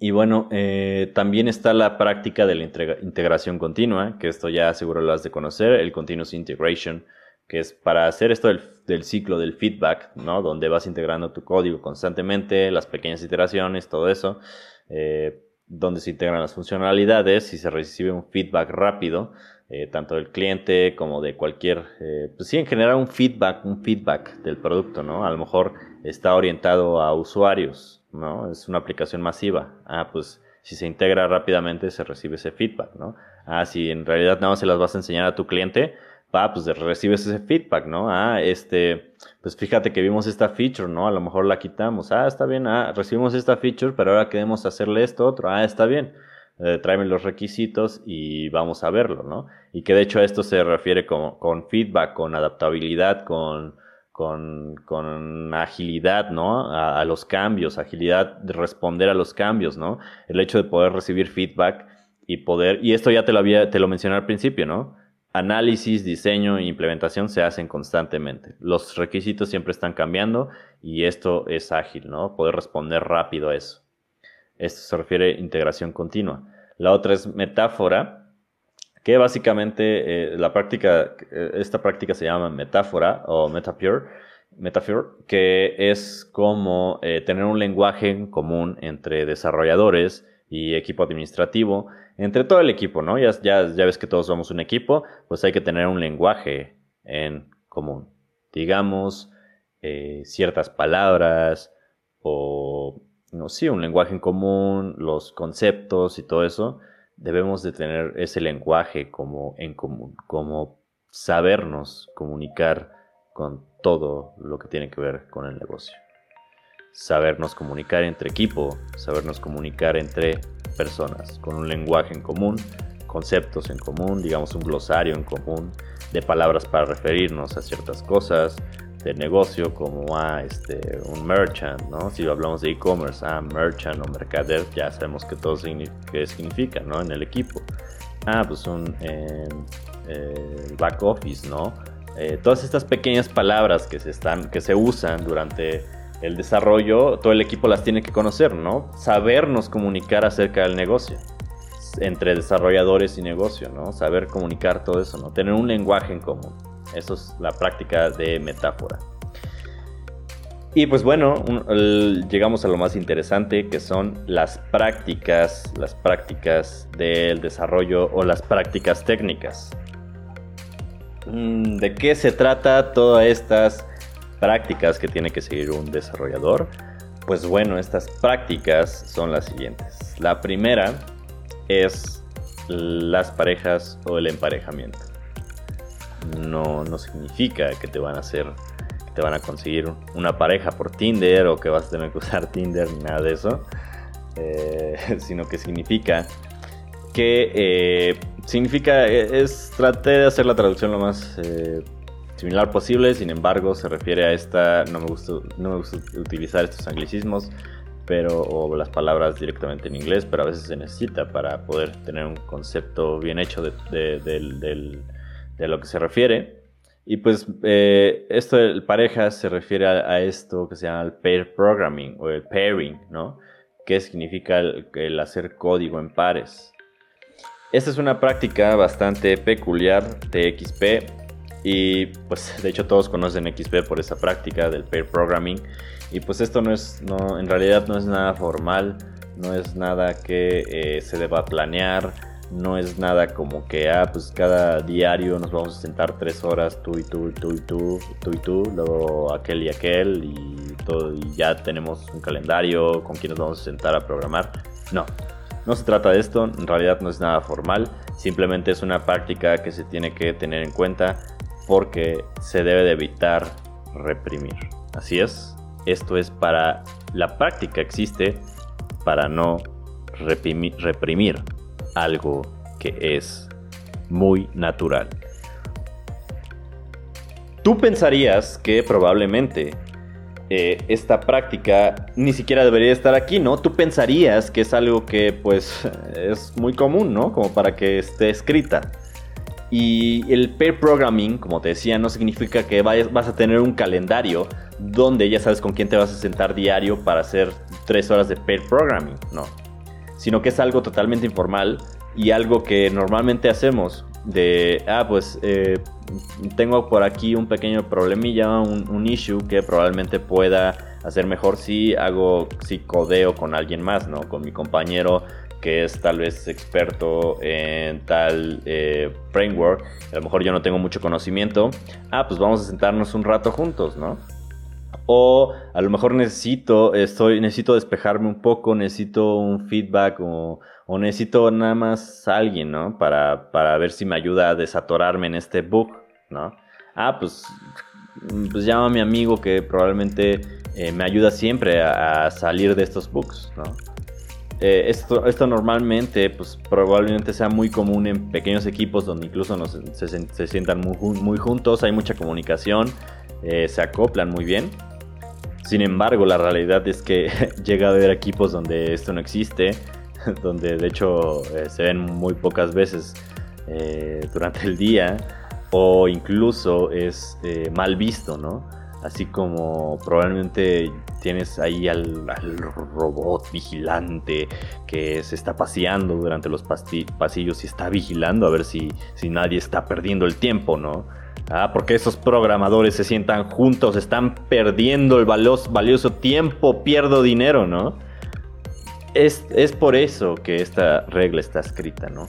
Y bueno, eh, también está la práctica de la integración continua, que esto ya seguro lo has de conocer, el Continuous Integration, que es para hacer esto del, ciclo del feedback, ¿no? Donde vas integrando tu código constantemente, las pequeñas iteraciones, todo eso, eh, donde se integran las funcionalidades y se recibe un feedback rápido eh, tanto del cliente como de cualquier, eh, pues sí, en general un feedback, un feedback del producto, ¿no? A lo mejor está orientado a usuarios, ¿no? Es una aplicación masiva. Ah, pues si se integra rápidamente se recibe ese feedback, ¿no? Ah, si en realidad nada más se las vas a enseñar a tu cliente, va, pues recibes ese feedback, ¿no? Ah, este, pues fíjate que vimos esta feature, ¿no? A lo mejor la quitamos. Ah, está bien, ah, recibimos esta feature, pero ahora queremos hacerle esto otro. Ah, está bien eh, tráeme los requisitos y vamos a verlo, ¿no? Y que de hecho a esto se refiere con, feedback, con adaptabilidad, con, con, con agilidad, ¿no? A, los cambios, agilidad de responder a los cambios, ¿no? El hecho de poder recibir feedback y poder, y esto ya te lo había, te lo mencioné al principio, ¿no? Análisis, diseño e implementación se hacen constantemente. Los requisitos siempre están cambiando y esto es ágil, ¿no? Poder responder rápido a eso. Esto se refiere a integración continua. La otra es metáfora, que básicamente eh, la práctica, eh, esta práctica se llama metáfora o metapure, que es como eh, tener un lenguaje común entre desarrolladores y equipo administrativo, entre todo el equipo, ¿no? Ya, ya, ya ves que todos somos un equipo, pues hay que tener un lenguaje en común. Digamos, ciertas palabras o no, sí, un lenguaje en común, los conceptos y todo eso, debemos de tener ese lenguaje como en común, como sabernos comunicar con todo lo que tiene que ver con el negocio. Sabernos comunicar entre equipo, sabernos comunicar entre personas, con un lenguaje en común, conceptos en común, digamos un glosario en común, de palabras para referirnos a ciertas cosas, de negocio como a este, un merchant, ¿no? Si hablamos de e-commerce, ah, merchant o mercader, ya sabemos que todo qué significa, ¿no? En el equipo. Ah, pues un eh, back office, ¿no? Eh, todas estas pequeñas palabras que se, están, que se usan durante el desarrollo, todo el equipo las tiene que conocer, ¿no? Sabernos comunicar acerca del negocio entre desarrolladores y negocio, ¿no? Saber comunicar todo eso, ¿no? Tener un lenguaje en común. Eso es la práctica de metáfora. Y pues bueno, llegamos a lo más interesante que son las prácticas, las prácticas del desarrollo o las prácticas técnicas. Mm, ¿De qué se trata todas estas prácticas que tiene que seguir un desarrollador? Pues bueno, estas prácticas son las siguientes. La primera es las parejas o el emparejamiento no, no significa que te van a hacer, que te van a conseguir una pareja por Tinder o que vas a tener que usar Tinder ni nada de eso, eh, sino que significa que eh, significa eh, es traté de hacer la traducción lo más similar posible, sin embargo se refiere a esta, no me gusta, no me gusta utilizar estos anglicismos, pero, o las palabras directamente en inglés, pero a veces se necesita para poder tener un concepto bien hecho de, de, lo que se refiere. Y pues eh, esto del pareja se refiere a, esto que se llama el pair programming o el pairing, ¿no? Que significa el, hacer código en pares. Esta es una práctica bastante peculiar de XP y pues de hecho todos conocen XP por esa práctica del pair programming y pues esto no es, no, en realidad no es nada formal, no es nada que eh, se deba planear, no es nada como que, ah, pues cada diario nos vamos a sentar tres horas, tú y tú, tú y tú, tú y tú, luego aquel y aquel, y todo, y ya tenemos un calendario con quien nos vamos a sentar a programar. No, no se trata de esto, en realidad no es nada formal, simplemente es una práctica que se tiene que tener en cuenta porque se debe de evitar reprimir. Así es, esto es para la práctica existe para no reprimir, algo que es muy natural. Tú pensarías que probablemente eh, esta práctica ni siquiera debería estar aquí, ¿no? Tú pensarías que es algo que pues es muy común, ¿no? Como para que esté escrita. Y el pair programming, como te decía, no significa que vayas, vas a tener un calendario donde ya sabes con quién te vas a sentar diario para hacer tres horas de pair programming, no. Sino que es algo totalmente informal y algo que normalmente hacemos de, ah, pues eh, tengo por aquí un pequeño problemilla, un, un, issue que probablemente pueda hacer mejor si hago, si codeo con alguien más, ¿no? Con mi compañero que es tal vez experto en tal eh, framework, a lo mejor yo no tengo mucho conocimiento, ah, pues vamos a sentarnos un rato juntos, ¿no? O a lo mejor necesito, estoy, necesito despejarme un poco, necesito un feedback o, necesito nada más alguien, ¿no? Para, para, ver si me ayuda a desatorarme en este bug, ¿no? Ah, pues, pues llama a mi amigo que probablemente eh, me ayuda siempre a, a, salir de estos bugs, ¿no? Eh, esto, esto normalmente, pues probablemente sea muy común en pequeños equipos donde incluso se, sientan muy, juntos, hay mucha comunicación, eh, se acoplan muy bien. Sin embargo, la realidad es que llega a haber equipos donde esto no existe, donde de hecho eh, se ven muy pocas veces durante el día o incluso es mal visto, ¿no? Así como probablemente tienes ahí al, robot vigilante que se está paseando durante los pasillos y está vigilando a ver si nadie está perdiendo el tiempo, ¿no? Ah, porque esos programadores se sientan juntos, están perdiendo el valioso, tiempo, pierdo dinero, ¿no? Es, es, por eso que esta regla está escrita, ¿no?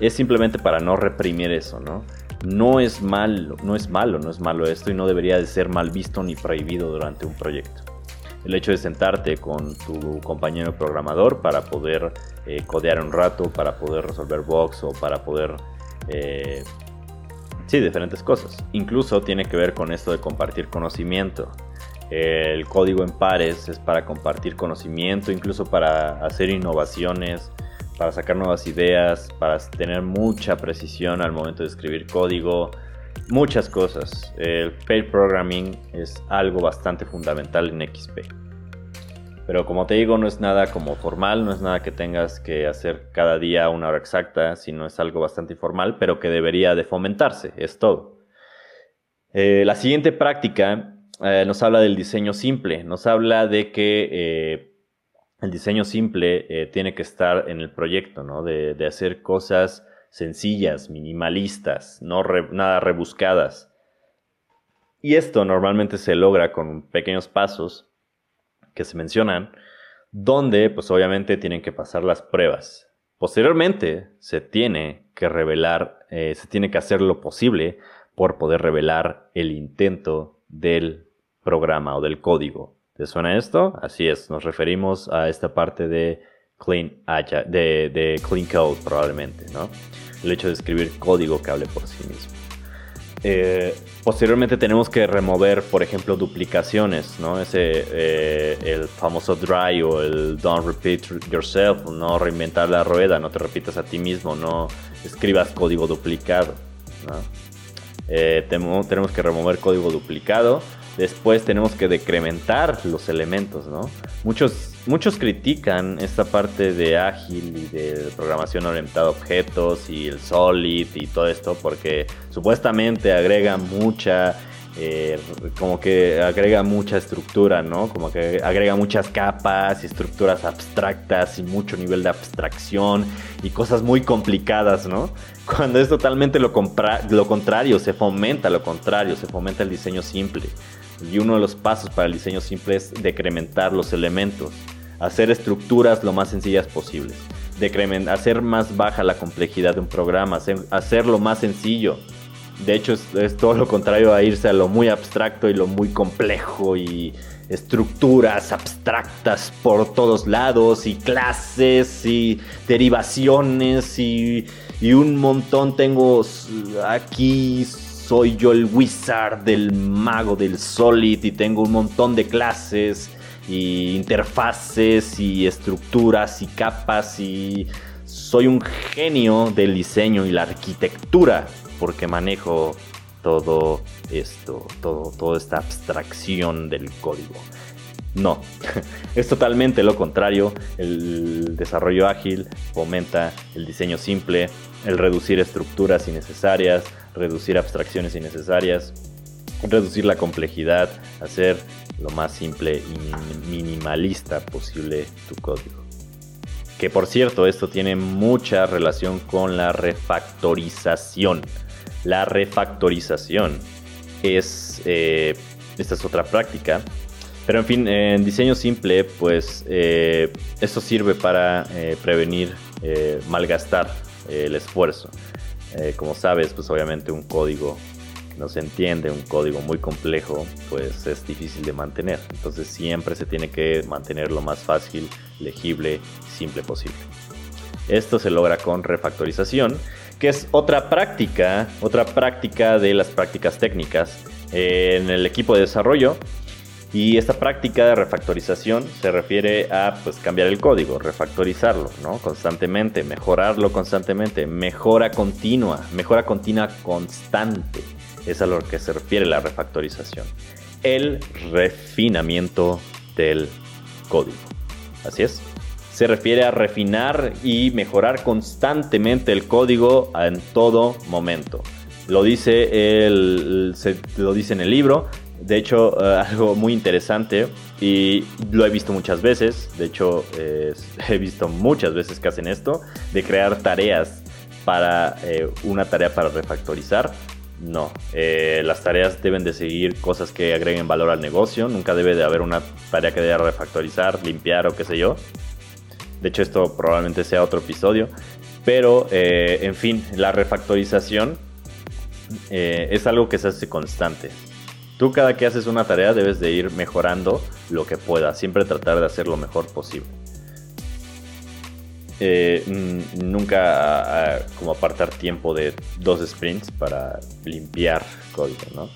Es simplemente para no reprimir eso, ¿no? no es malo, no es malo, no es malo esto y no debería de ser mal visto ni prohibido durante un proyecto. El hecho de sentarte con tu compañero programador para poder eh, codear un rato, para poder resolver bugs o para poder... Eh, sí, diferentes cosas. Incluso tiene que ver con esto de compartir conocimiento. El código en pares es para compartir conocimiento, incluso para hacer innovaciones, para sacar nuevas ideas, para tener mucha precisión al momento de escribir código, muchas cosas. El pair programming es algo bastante fundamental en XP. Pero como te digo, no es nada como formal, no es nada que tengas que hacer cada día una hora exacta, sino es algo bastante informal, pero que debería de fomentarse, es todo. Eh, la siguiente práctica eh, nos habla del diseño simple, nos habla de que eh, el diseño simple tiene que estar en el proyecto, ¿no? De, hacer cosas sencillas, minimalistas, no nada rebuscadas. Y esto normalmente se logra con pequeños pasos que se mencionan, donde pues obviamente tienen que pasar las pruebas. Posteriormente se tiene que revelar, eh, se tiene que hacer lo posible por poder revelar el intento del programa o del código ¿Te suena esto? Así es, nos referimos a esta parte de Clean, de, de clean Code probablemente, ¿no? El hecho de escribir código que hable por sí mismo. Eh, posteriormente tenemos que remover, por ejemplo, duplicaciones, ¿no? Ese, eh, el famoso dry o el don't repeat yourself, no reinventar la rueda, no te repitas a ti mismo, no escribas código duplicado. Eh, tenemos que remover código duplicado después tenemos que decrementar los elementos, ¿no? Muchos, muchos critican esta parte de ágil y de programación orientada a objetos y el solid y todo esto porque supuestamente agrega mucha eh, como que agrega mucha estructura, ¿no? Como que agrega muchas capas y estructuras abstractas y mucho nivel de abstracción y cosas muy complicadas, ¿no? Cuando es totalmente lo, lo contrario, se fomenta lo contrario, se fomenta el diseño simple. Y uno de los pasos para el diseño simple es decrementar los elementos, hacer estructuras lo más sencillas posibles, hacer más baja la complejidad de un programa, hacerlo más sencillo. De hecho, es, todo lo contrario a irse a lo muy abstracto y lo muy complejo y estructuras abstractas por todos lados y clases y derivaciones y un montón. Tengo aquí soy yo el wizard del mago del solid y tengo un montón de clases y interfaces y estructuras y capas y soy un genio del diseño y la arquitectura porque manejo todo esto, todo, toda esta abstracción del código. No, es totalmente lo contrario. El desarrollo ágil fomenta el diseño simple, el reducir estructuras innecesarias, reducir abstracciones innecesarias, reducir la complejidad, hacer lo más simple y minimalista posible tu código. Que por cierto, esto tiene mucha relación con la refactorización. La refactorización es, eh, esta es otra práctica, pero en fin, en diseño simple, pues eh, esto sirve para eh, prevenir malgastar el esfuerzo. Como sabes, pues obviamente un código no se entiende, un código muy complejo, pues es difícil de mantener. Entonces siempre se tiene que mantener lo más fácil, legible, simple posible. Esto se logra con refactorización que es otra práctica, otra práctica de las prácticas técnicas en el equipo de desarrollo. Y esta práctica de refactorización se refiere a pues, cambiar el código, refactorizarlo ¿no? constantemente, mejorarlo constantemente, mejora continua, mejora continua constante. Es a lo que se refiere la refactorización. El refinamiento del código. Así es se refiere a refinar y mejorar constantemente el código en todo momento. Lo dice, el, lo dice en el libro. De hecho, eh, algo muy interesante y lo he visto muchas veces. De hecho, he visto muchas veces que hacen esto, de crear tareas para eh, una tarea para refactorizar. No, eh, las tareas deben de seguir cosas que agreguen valor al negocio. Nunca debe de haber una tarea que deba refactorizar, limpiar o qué sé yo. De hecho, esto probablemente sea otro episodio. Pero, en fin, la refactorización es algo que se hace constante. Tú cada que haces una tarea debes de ir mejorando lo que puedas. Siempre tratar de hacer lo mejor posible. Eh, nunca como apartar tiempo de dos sprints para limpiar código, ¿no?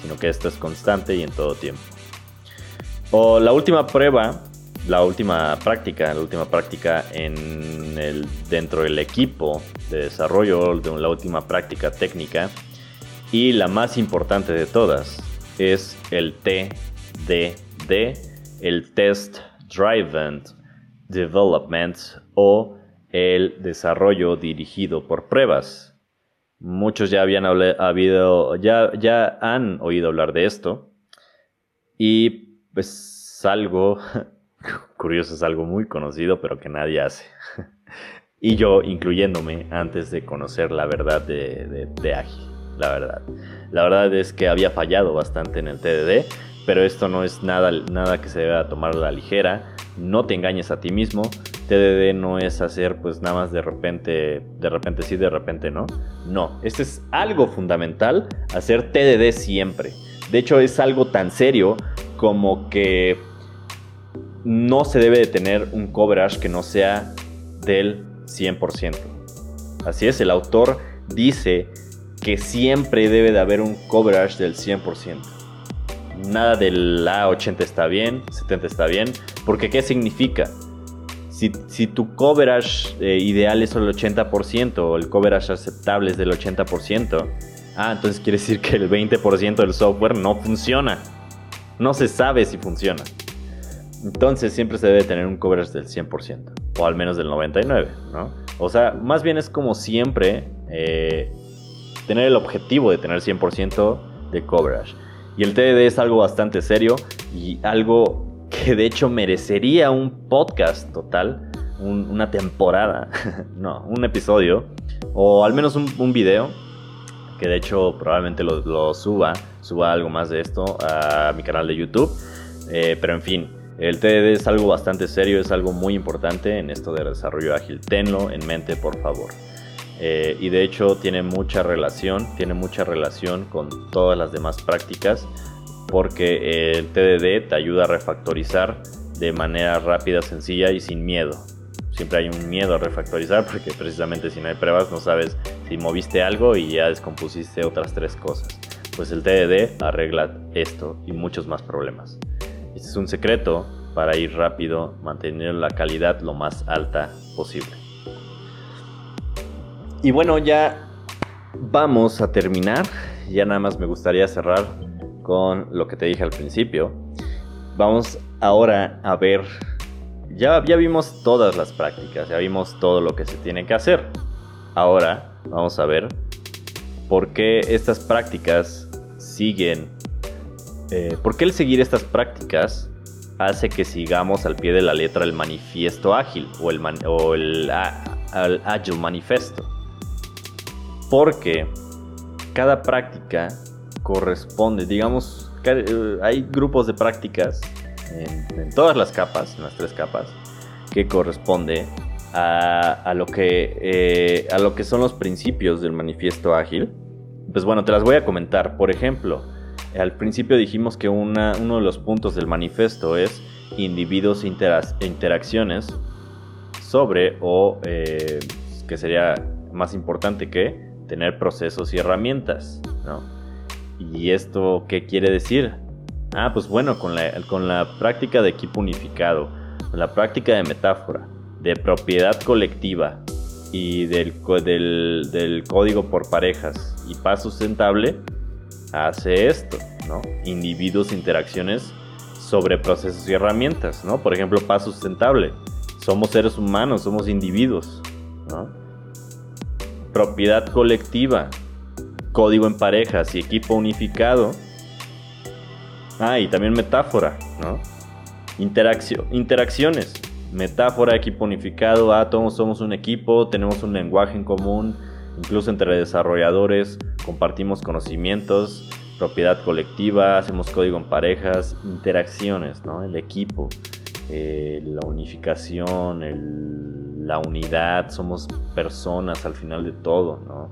Sino que esto es constante y en todo tiempo. O la última prueba la última práctica, la última práctica en el, dentro del equipo de desarrollo, de la última práctica técnica y la más importante de todas es el TDD, el Test Driven Development o el desarrollo dirigido por pruebas. Muchos ya habían habido, ya, ya han oído hablar de esto y pues algo curioso es algo muy conocido, pero que nadie hace. y yo, incluyéndome, antes de conocer la verdad de, de, Agi, la verdad. La verdad es que había fallado bastante en el TDD, pero esto no es nada, nada que se deba tomar a la ligera. No te engañes a ti mismo. TDD no es hacer pues nada más de repente, de repente sí, de repente no. No, este es algo fundamental, hacer TDD siempre. De hecho es algo tan serio como que no se debe de tener un coverage que no sea del 100%. Así es, el autor dice que siempre debe de haber un coverage del 100%. Nada del A80 está bien, 70 está bien, porque ¿qué significa? Si, tu coverage eh, ideal es el 80% o el coverage aceptable es del 80%, Ah, entonces quiere decir que el 20% del software no funciona. No se sabe si funciona. Entonces siempre se debe tener un coverage del 100%, o al menos del 99%, ¿no? O sea, más bien es como siempre eh, tener el objetivo de tener 100% de coverage. Y el TDD es algo bastante serio y algo que de hecho merecería un podcast total, una temporada, no, un episodio, o al menos un, video, que de hecho probablemente lo, suba, suba algo más de esto a mi canal de YouTube. Eh, pero en fin, el TDD es algo bastante serio, es algo muy importante en esto de desarrollo ágil. Tenlo en mente, por favor. Eh, y de hecho tiene mucha relación, tiene mucha relación con todas las demás prácticas porque el TDD te ayuda a refactorizar de manera rápida, sencilla y sin miedo. Siempre hay un miedo a refactorizar porque precisamente si no hay pruebas no sabes si moviste algo y ya descompusiste otras tres cosas. Pues el TDD arregla esto y muchos más problemas. Este es un secreto para ir rápido, mantener la calidad lo más alta posible. Y bueno, ya vamos a terminar. Ya nada más me gustaría cerrar con lo que te dije al principio. Vamos ahora a ver, ya, ya vimos todas las prácticas, ya vimos todo lo que se tiene que hacer. Ahora vamos a ver por qué estas prácticas siguen eh, ¿Por qué el seguir estas prácticas hace que sigamos al pie de la letra el manifiesto ágil o el, el Agile Manifesto? Porque cada práctica corresponde, digamos, eh, hay grupos de prácticas en, todas las capas, en las tres capas, que corresponde a, lo que, eh, a lo que son los principios del manifiesto ágil. Pues bueno, te las voy a comentar. Por ejemplo, al principio dijimos que uno de los puntos del manifiesto es individuos e interacciones sobre o eh, que sería más importante que tener procesos y herramientas, ¿Y esto qué quiere decir? Ah, pues bueno, con la, con la práctica de equipo unificado, la práctica de metáfora, de propiedad colectiva y del, del, del código por parejas y paz sustentable, hace esto, ¿no? Individuos, interacciones sobre procesos y herramientas, ¿no? Por ejemplo, paz sustentable. Somos seres humanos, somos individuos, ¿no? Propiedad colectiva, código en parejas y equipo unificado. Ah, y también metáfora, ¿no? Interacción, interacciones, metáfora, equipo unificado, ah, todos somos un equipo, tenemos un lenguaje en común, incluso entre desarrolladores, compartimos conocimientos, propiedad colectiva, hacemos código en parejas, interacciones, ¿no? El equipo, eh, la unificación, la unidad, somos personas al final de todo, ¿no?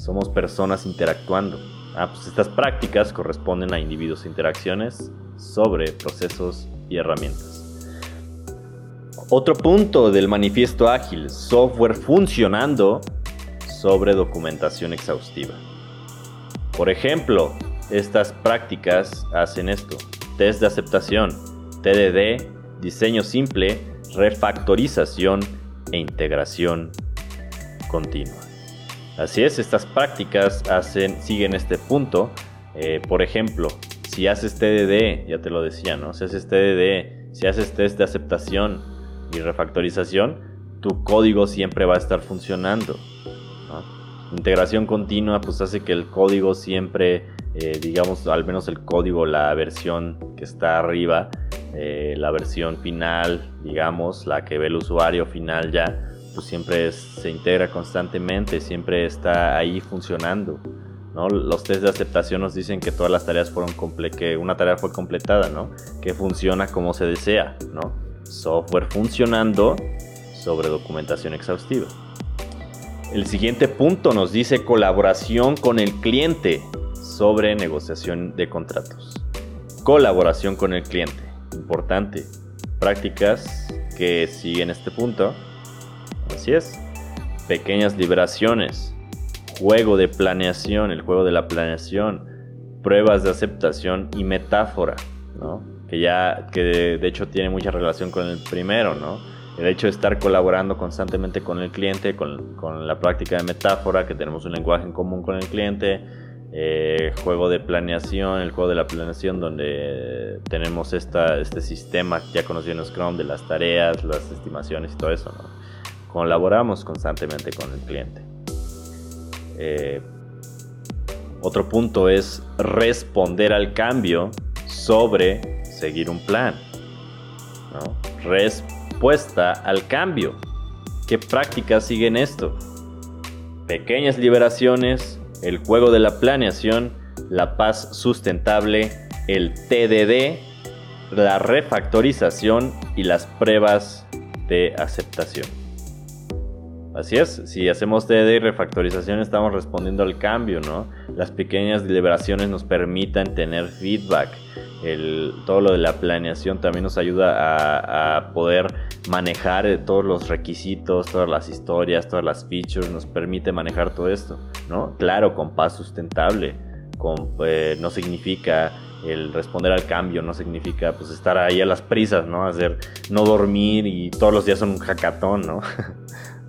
Somos personas interactuando. Ah, pues estas prácticas corresponden a individuos e interacciones sobre procesos y herramientas. Otro punto del manifiesto ágil, software funcionando sobre documentación exhaustiva. Por ejemplo, estas prácticas hacen esto. Test de aceptación, TDD, diseño simple, refactorización e integración continua. Así es, estas prácticas siguen este punto. Eh, por ejemplo, si haces TDD, ya te lo decía, ¿no? Si haces TDD, si haces test de aceptación y refactorización, tu código siempre va a estar funcionando. Integración continua pues hace que el código siempre, eh, digamos, al menos el código, la versión que está arriba, eh, la versión final, digamos, la que ve el usuario final ya, pues siempre se integra constantemente, siempre está ahí funcionando. ¿no? Los test de aceptación nos dicen que todas las tareas fueron que una tarea fue completada, ¿no? Que funciona como se desea, ¿no? Software funcionando sobre documentación exhaustiva. El siguiente punto nos dice colaboración con el cliente sobre negociación de contratos. Colaboración con el cliente. Importante. Prácticas que siguen este punto. Así es. Pequeñas liberaciones. Juego de planeación, el juego de la planeación. Pruebas de aceptación y metáfora, ¿no? Que ya, que de hecho tiene mucha relación con el primero, ¿no? el hecho de estar colaborando constantemente con el cliente, con, con la práctica de metáfora, que tenemos un lenguaje en común con el cliente, eh, juego de planeación, el juego de la planeación donde tenemos este sistema ya conocido en Scrum de las tareas, las estimaciones y todo eso. Colaboramos constantemente con el cliente. Eh, otro punto es responder al cambio sobre seguir un plan. Respuesta al cambio. ¿Qué prácticas siguen esto? Pequeñas liberaciones, el juego de la planeación, la paz sustentable, el TDD, la refactorización y las pruebas de aceptación. Así es, si hacemos TDD y refactorización estamos respondiendo al cambio, ¿no? Las pequeñas deliberaciones nos permitan tener feedback. Todo lo de la planeación también nos ayuda a, poder manejar todos los requisitos, todas las historias, todas las features, nos permite manejar todo esto, ¿no? Claro, con paz sustentable, eh, no significa el responder al cambio, no significa pues estar ahí a las prisas, ¿no? Hacer, no dormir y todos los días son un hackathon, ¿no?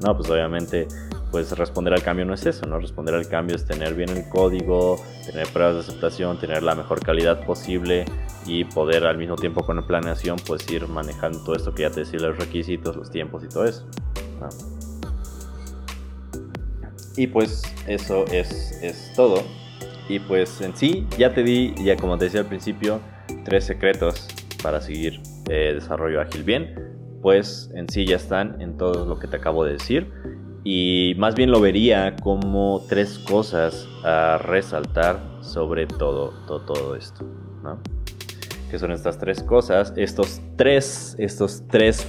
No, pues obviamente, pues responder al cambio no es eso, ¿no? Responder al cambio es tener bien el código, tener pruebas de aceptación, tener la mejor calidad posible y poder al mismo tiempo con la planeación, pues ir manejando todo esto que ya te decía, los requisitos, los tiempos y todo eso. Y pues eso es, es todo. Y pues en sí, ya te di, ya como te decía al principio, tres secretos para seguir eh, desarrollo ágil bien pues en sí ya están en todo lo que te acabo de decir. Y más bien lo vería como tres cosas a resaltar sobre todo, todo, todo esto. ¿no? Que son estas tres cosas, estos tres, estos tres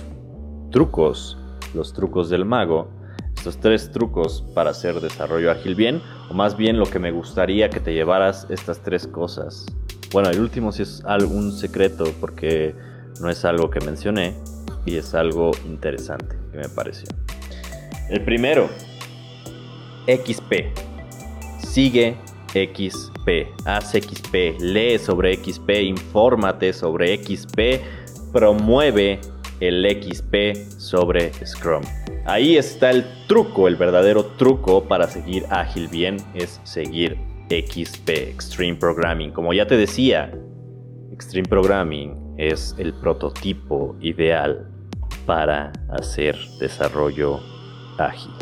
trucos, los trucos del mago, estos tres trucos para hacer desarrollo ágil bien, o más bien lo que me gustaría que te llevaras estas tres cosas. Bueno, el último sí es algún secreto porque no es algo que mencioné, y es algo interesante que me pareció. El primero, XP. Sigue XP, haz XP, lee sobre XP, infórmate sobre XP, promueve el XP sobre Scrum. Ahí está el truco, el verdadero truco para seguir ágil bien es seguir XP, Extreme Programming. Como ya te decía, Extreme Programming es el prototipo ideal para hacer desarrollo ágil.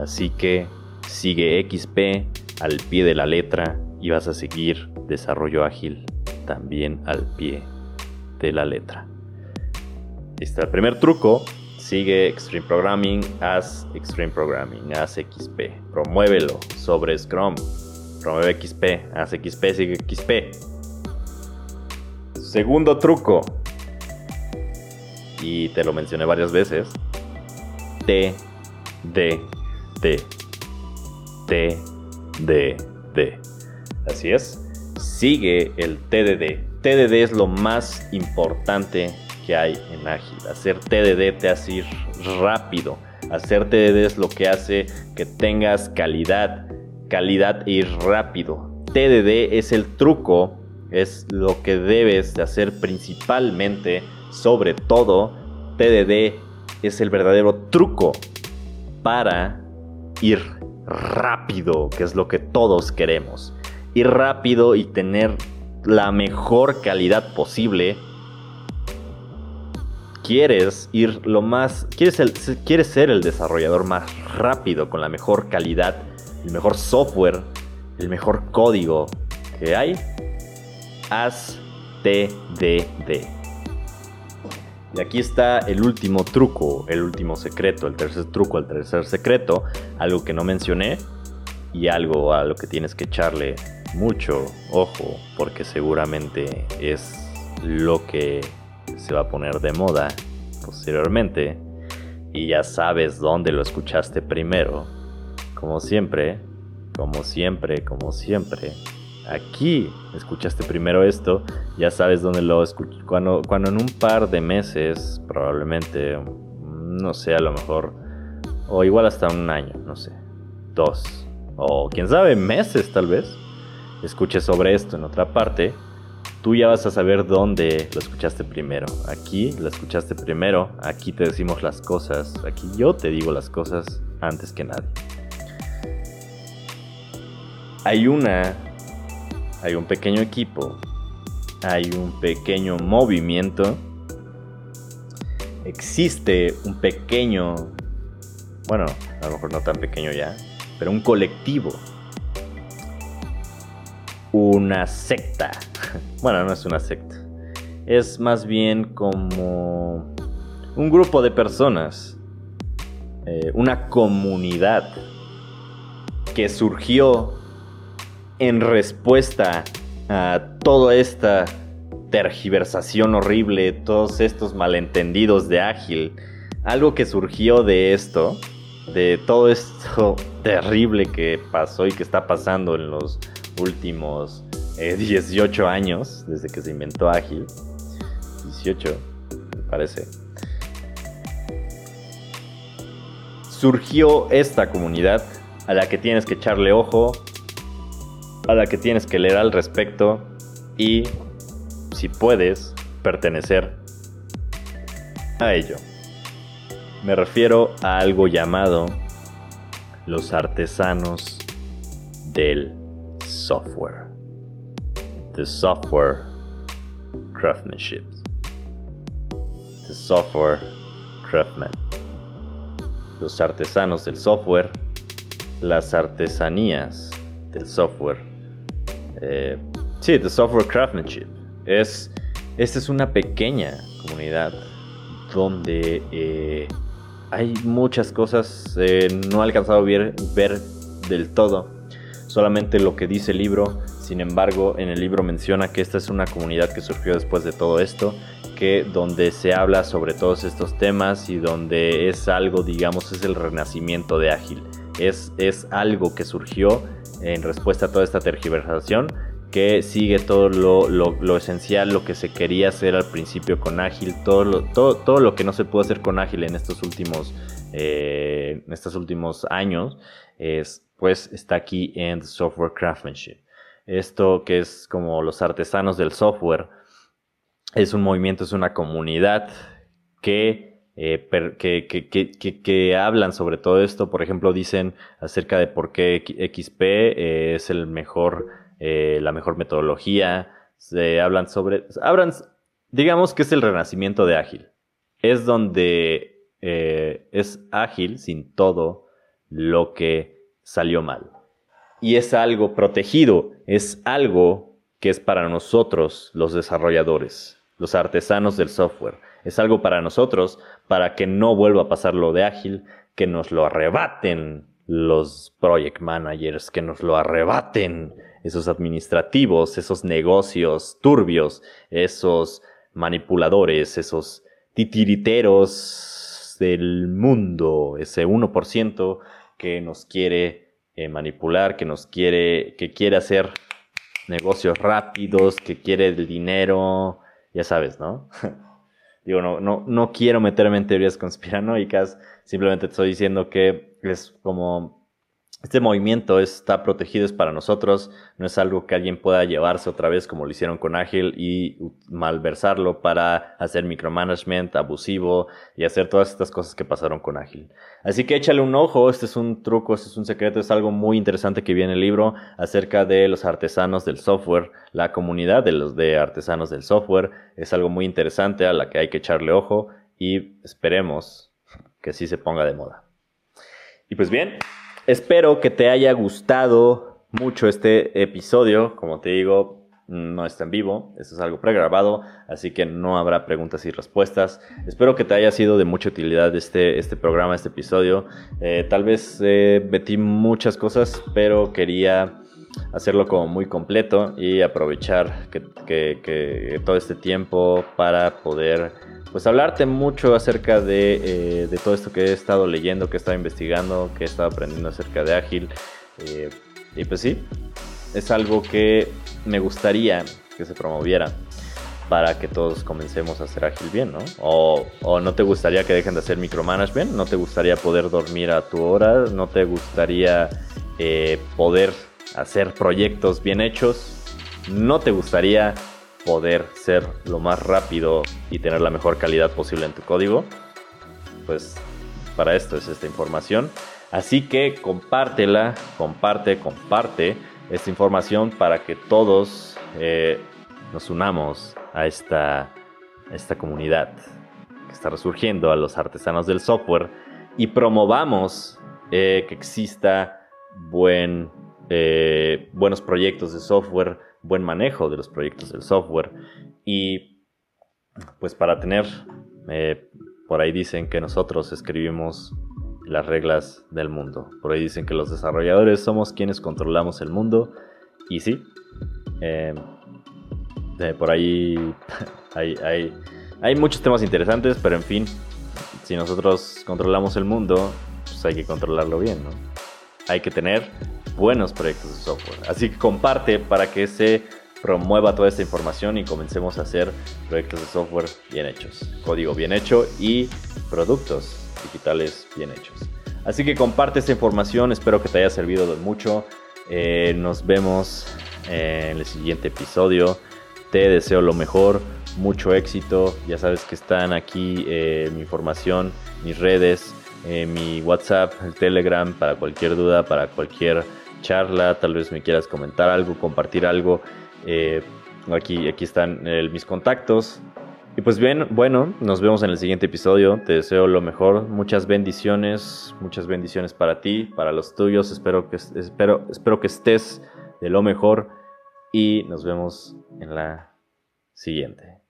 Así que sigue XP al pie de la letra y vas a seguir desarrollo ágil también al pie de la letra. Este el primer truco. Sigue Extreme Programming, haz Extreme Programming, haz XP. Promuévelo sobre Scrum. Promueve XP, haz XP, sigue XP. Segundo truco y te lo mencioné varias veces. T, D, D. T, D, D. Así es. Sigue el TDD. TDD es lo más importante que hay en Ágil. Hacer TDD te hace ir rápido. Hacer TDD es lo que hace que tengas calidad. Calidad e ir rápido. TDD es el truco, es lo que debes de hacer principalmente sobre todo, TDD es el verdadero truco para ir rápido, que es lo que todos queremos. Ir rápido y tener la mejor calidad posible. Quieres ir lo más. Quieres, quieres ser el desarrollador más rápido, con la mejor calidad, el mejor software, el mejor código que hay. Haz TDD. Y aquí está el último truco, el último secreto, el tercer truco, el tercer secreto, algo que no mencioné y algo a lo que tienes que echarle mucho ojo porque seguramente es lo que se va a poner de moda posteriormente y ya sabes dónde lo escuchaste primero. Como siempre, como siempre, como siempre, aquí escuchaste primero esto, ya sabes dónde lo escuchas. Cuando, cuando en un par de meses, probablemente, no sé, a lo mejor, o igual hasta un año, no sé, dos, o quién sabe, meses tal vez, escuches sobre esto en otra parte, tú ya vas a saber dónde lo escuchaste primero. Aquí lo escuchaste primero, aquí te decimos las cosas, aquí yo te digo las cosas antes que nadie. Hay una, hay un pequeño equipo, hay un pequeño movimiento, existe un pequeño, bueno, a lo mejor no tan pequeño ya, pero un colectivo una secta. Bueno, no es una secta. Es más bien como un grupo de personas, eh, una comunidad que surgió en respuesta a toda esta tergiversación horrible, todos estos malentendidos de Ágil. Algo que surgió de esto, de todo esto terrible que pasó y que está pasando en los últimos 18 eh, años, desde que se inventó Ágil. 18, me parece. Surgió esta comunidad a la que tienes que echarle ojo, a la que tienes que leer al respecto y, si puedes, pertenecer a ello. Me refiero a algo llamado los artesanos del software. The software craftsmanship. The software craftsman. Los artesanos del software. Las artesanías del software. Eh, sí, the software craftsmanship. Es, esta es una pequeña comunidad donde eh, hay muchas cosas. Eh, no he alcanzado a ver, del todo solamente lo que dice el libro. Sin embargo, en el libro menciona que esta es una comunidad que surgió después de todo esto, que donde se habla sobre todos estos temas y donde es algo, digamos, es el renacimiento de Ágil. Es, es algo que surgió en respuesta a toda esta tergiversación que sigue todo lo, esencial, lo que se quería hacer al principio con Ágil, todo lo, que no se pudo hacer con Ágil en estos últimos, eh, en estos últimos años, es pues está aquí en Software Craftsmanship. Esto que es como los artesanos del software, es un movimiento, es una comunidad que, eh, que, hablan sobre todo esto. Por ejemplo, dicen acerca de por qué XP eh, es eh, la mejor metodología. Se hablan sobre, hablan, digamos que es el renacimiento de ágil. Es donde es ágil sin todo lo que salió mal. Y es algo protegido, es algo que es para nosotros los desarrolladores, los artesanos del software. Es algo para nosotros para que no vuelva a pasar lo de ágil, que nos lo arrebaten los project managers, que nos lo arrebaten esos administrativos, esos negocios turbios, esos manipuladores, esos titiriteros del mundo, ese 1% que nos quiere eh, manipular, que nos quiere, que quiere hacer negocios rápidos, que quiere el dinero, ya sabes, ¿no? Digo, no, no, no quiero meterme en teorías conspiranoicas, simplemente estoy diciendo que es como este movimiento está protegido, es para nosotros, no es algo que alguien pueda llevarse otra vez como lo hicieron con Ágil y malversarlo para hacer micromanagement abusivo y hacer todas estas cosas que pasaron con Ágil. Así que échale un ojo, este es un truco, este es un secreto, es algo muy interesante que viene en el libro acerca de los artesanos del software, la comunidad de los de artesanos del software, es algo muy interesante a la que hay que echarle ojo y esperemos que sí se ponga de moda. Y pues bien, Espero que te haya gustado mucho este episodio. Como te digo, no está en vivo, esto es algo pregrabado, así que no habrá preguntas y respuestas. Espero que te haya sido de mucha utilidad este, este programa, este episodio. Eh, tal vez eh, metí muchas cosas, pero quería hacerlo como muy completo y aprovechar que todo este tiempo para poder pues hablarte mucho acerca de, eh, de, todo esto que he estado leyendo, que he estado investigando, que he estado aprendiendo acerca de Ágil. Eh, y pues sí, es algo que me gustaría que se promoviera para que todos comencemos a hacer ágil bien, ¿no? O, o, no te gustaría que dejen de hacer micromanagement, no te gustaría poder dormir a tu hora, no te gustaría eh, poder hacer proyectos bien hechos, no te gustaría poder ser lo más rápido y tener la mejor calidad posible en tu código, pues para esto es esta información. Así que compártela, comparte, comparte esta información para que todos eh, nos unamos a esta, esta comunidad que está resurgiendo, a los artesanos del software y promovamos eh, que exista buen, eh, buenos proyectos de software, buen manejo de los proyectos del software y pues para tener, por ahí dicen que nosotros escribimos las reglas del mundo. Por ahí dicen que los desarrolladores somos quienes controlamos el mundo. Y sí, em, por ahí hay, hay, muchos temas interesantes, pero en fin, si nosotros controlamos el mundo, pues hay que controlarlo bien. Hay que tener buenos proyectos de software. Así que comparte para que se promueva toda esta información y comencemos a hacer proyectos de software bien hechos, código bien hecho y productos digitales bien hechos. Así que comparte esta información, espero que te haya servido de mucho. Eh, nos vemos en el siguiente episodio. Te deseo lo mejor, mucho éxito. Ya sabes que están aquí eh, mi información, mis redes, eh, mi WhatsApp, el Telegram para cualquier duda, para cualquier charla. Tal vez me quieras comentar algo, compartir algo. aquí, aquí están mis contactos. Y pues bien, bueno, nos vemos en el siguiente episodio. Te deseo lo mejor, muchas bendiciones, muchas bendiciones para ti, para los tuyos. Espero que espero espero que estés de lo mejor y nos vemos en la siguiente.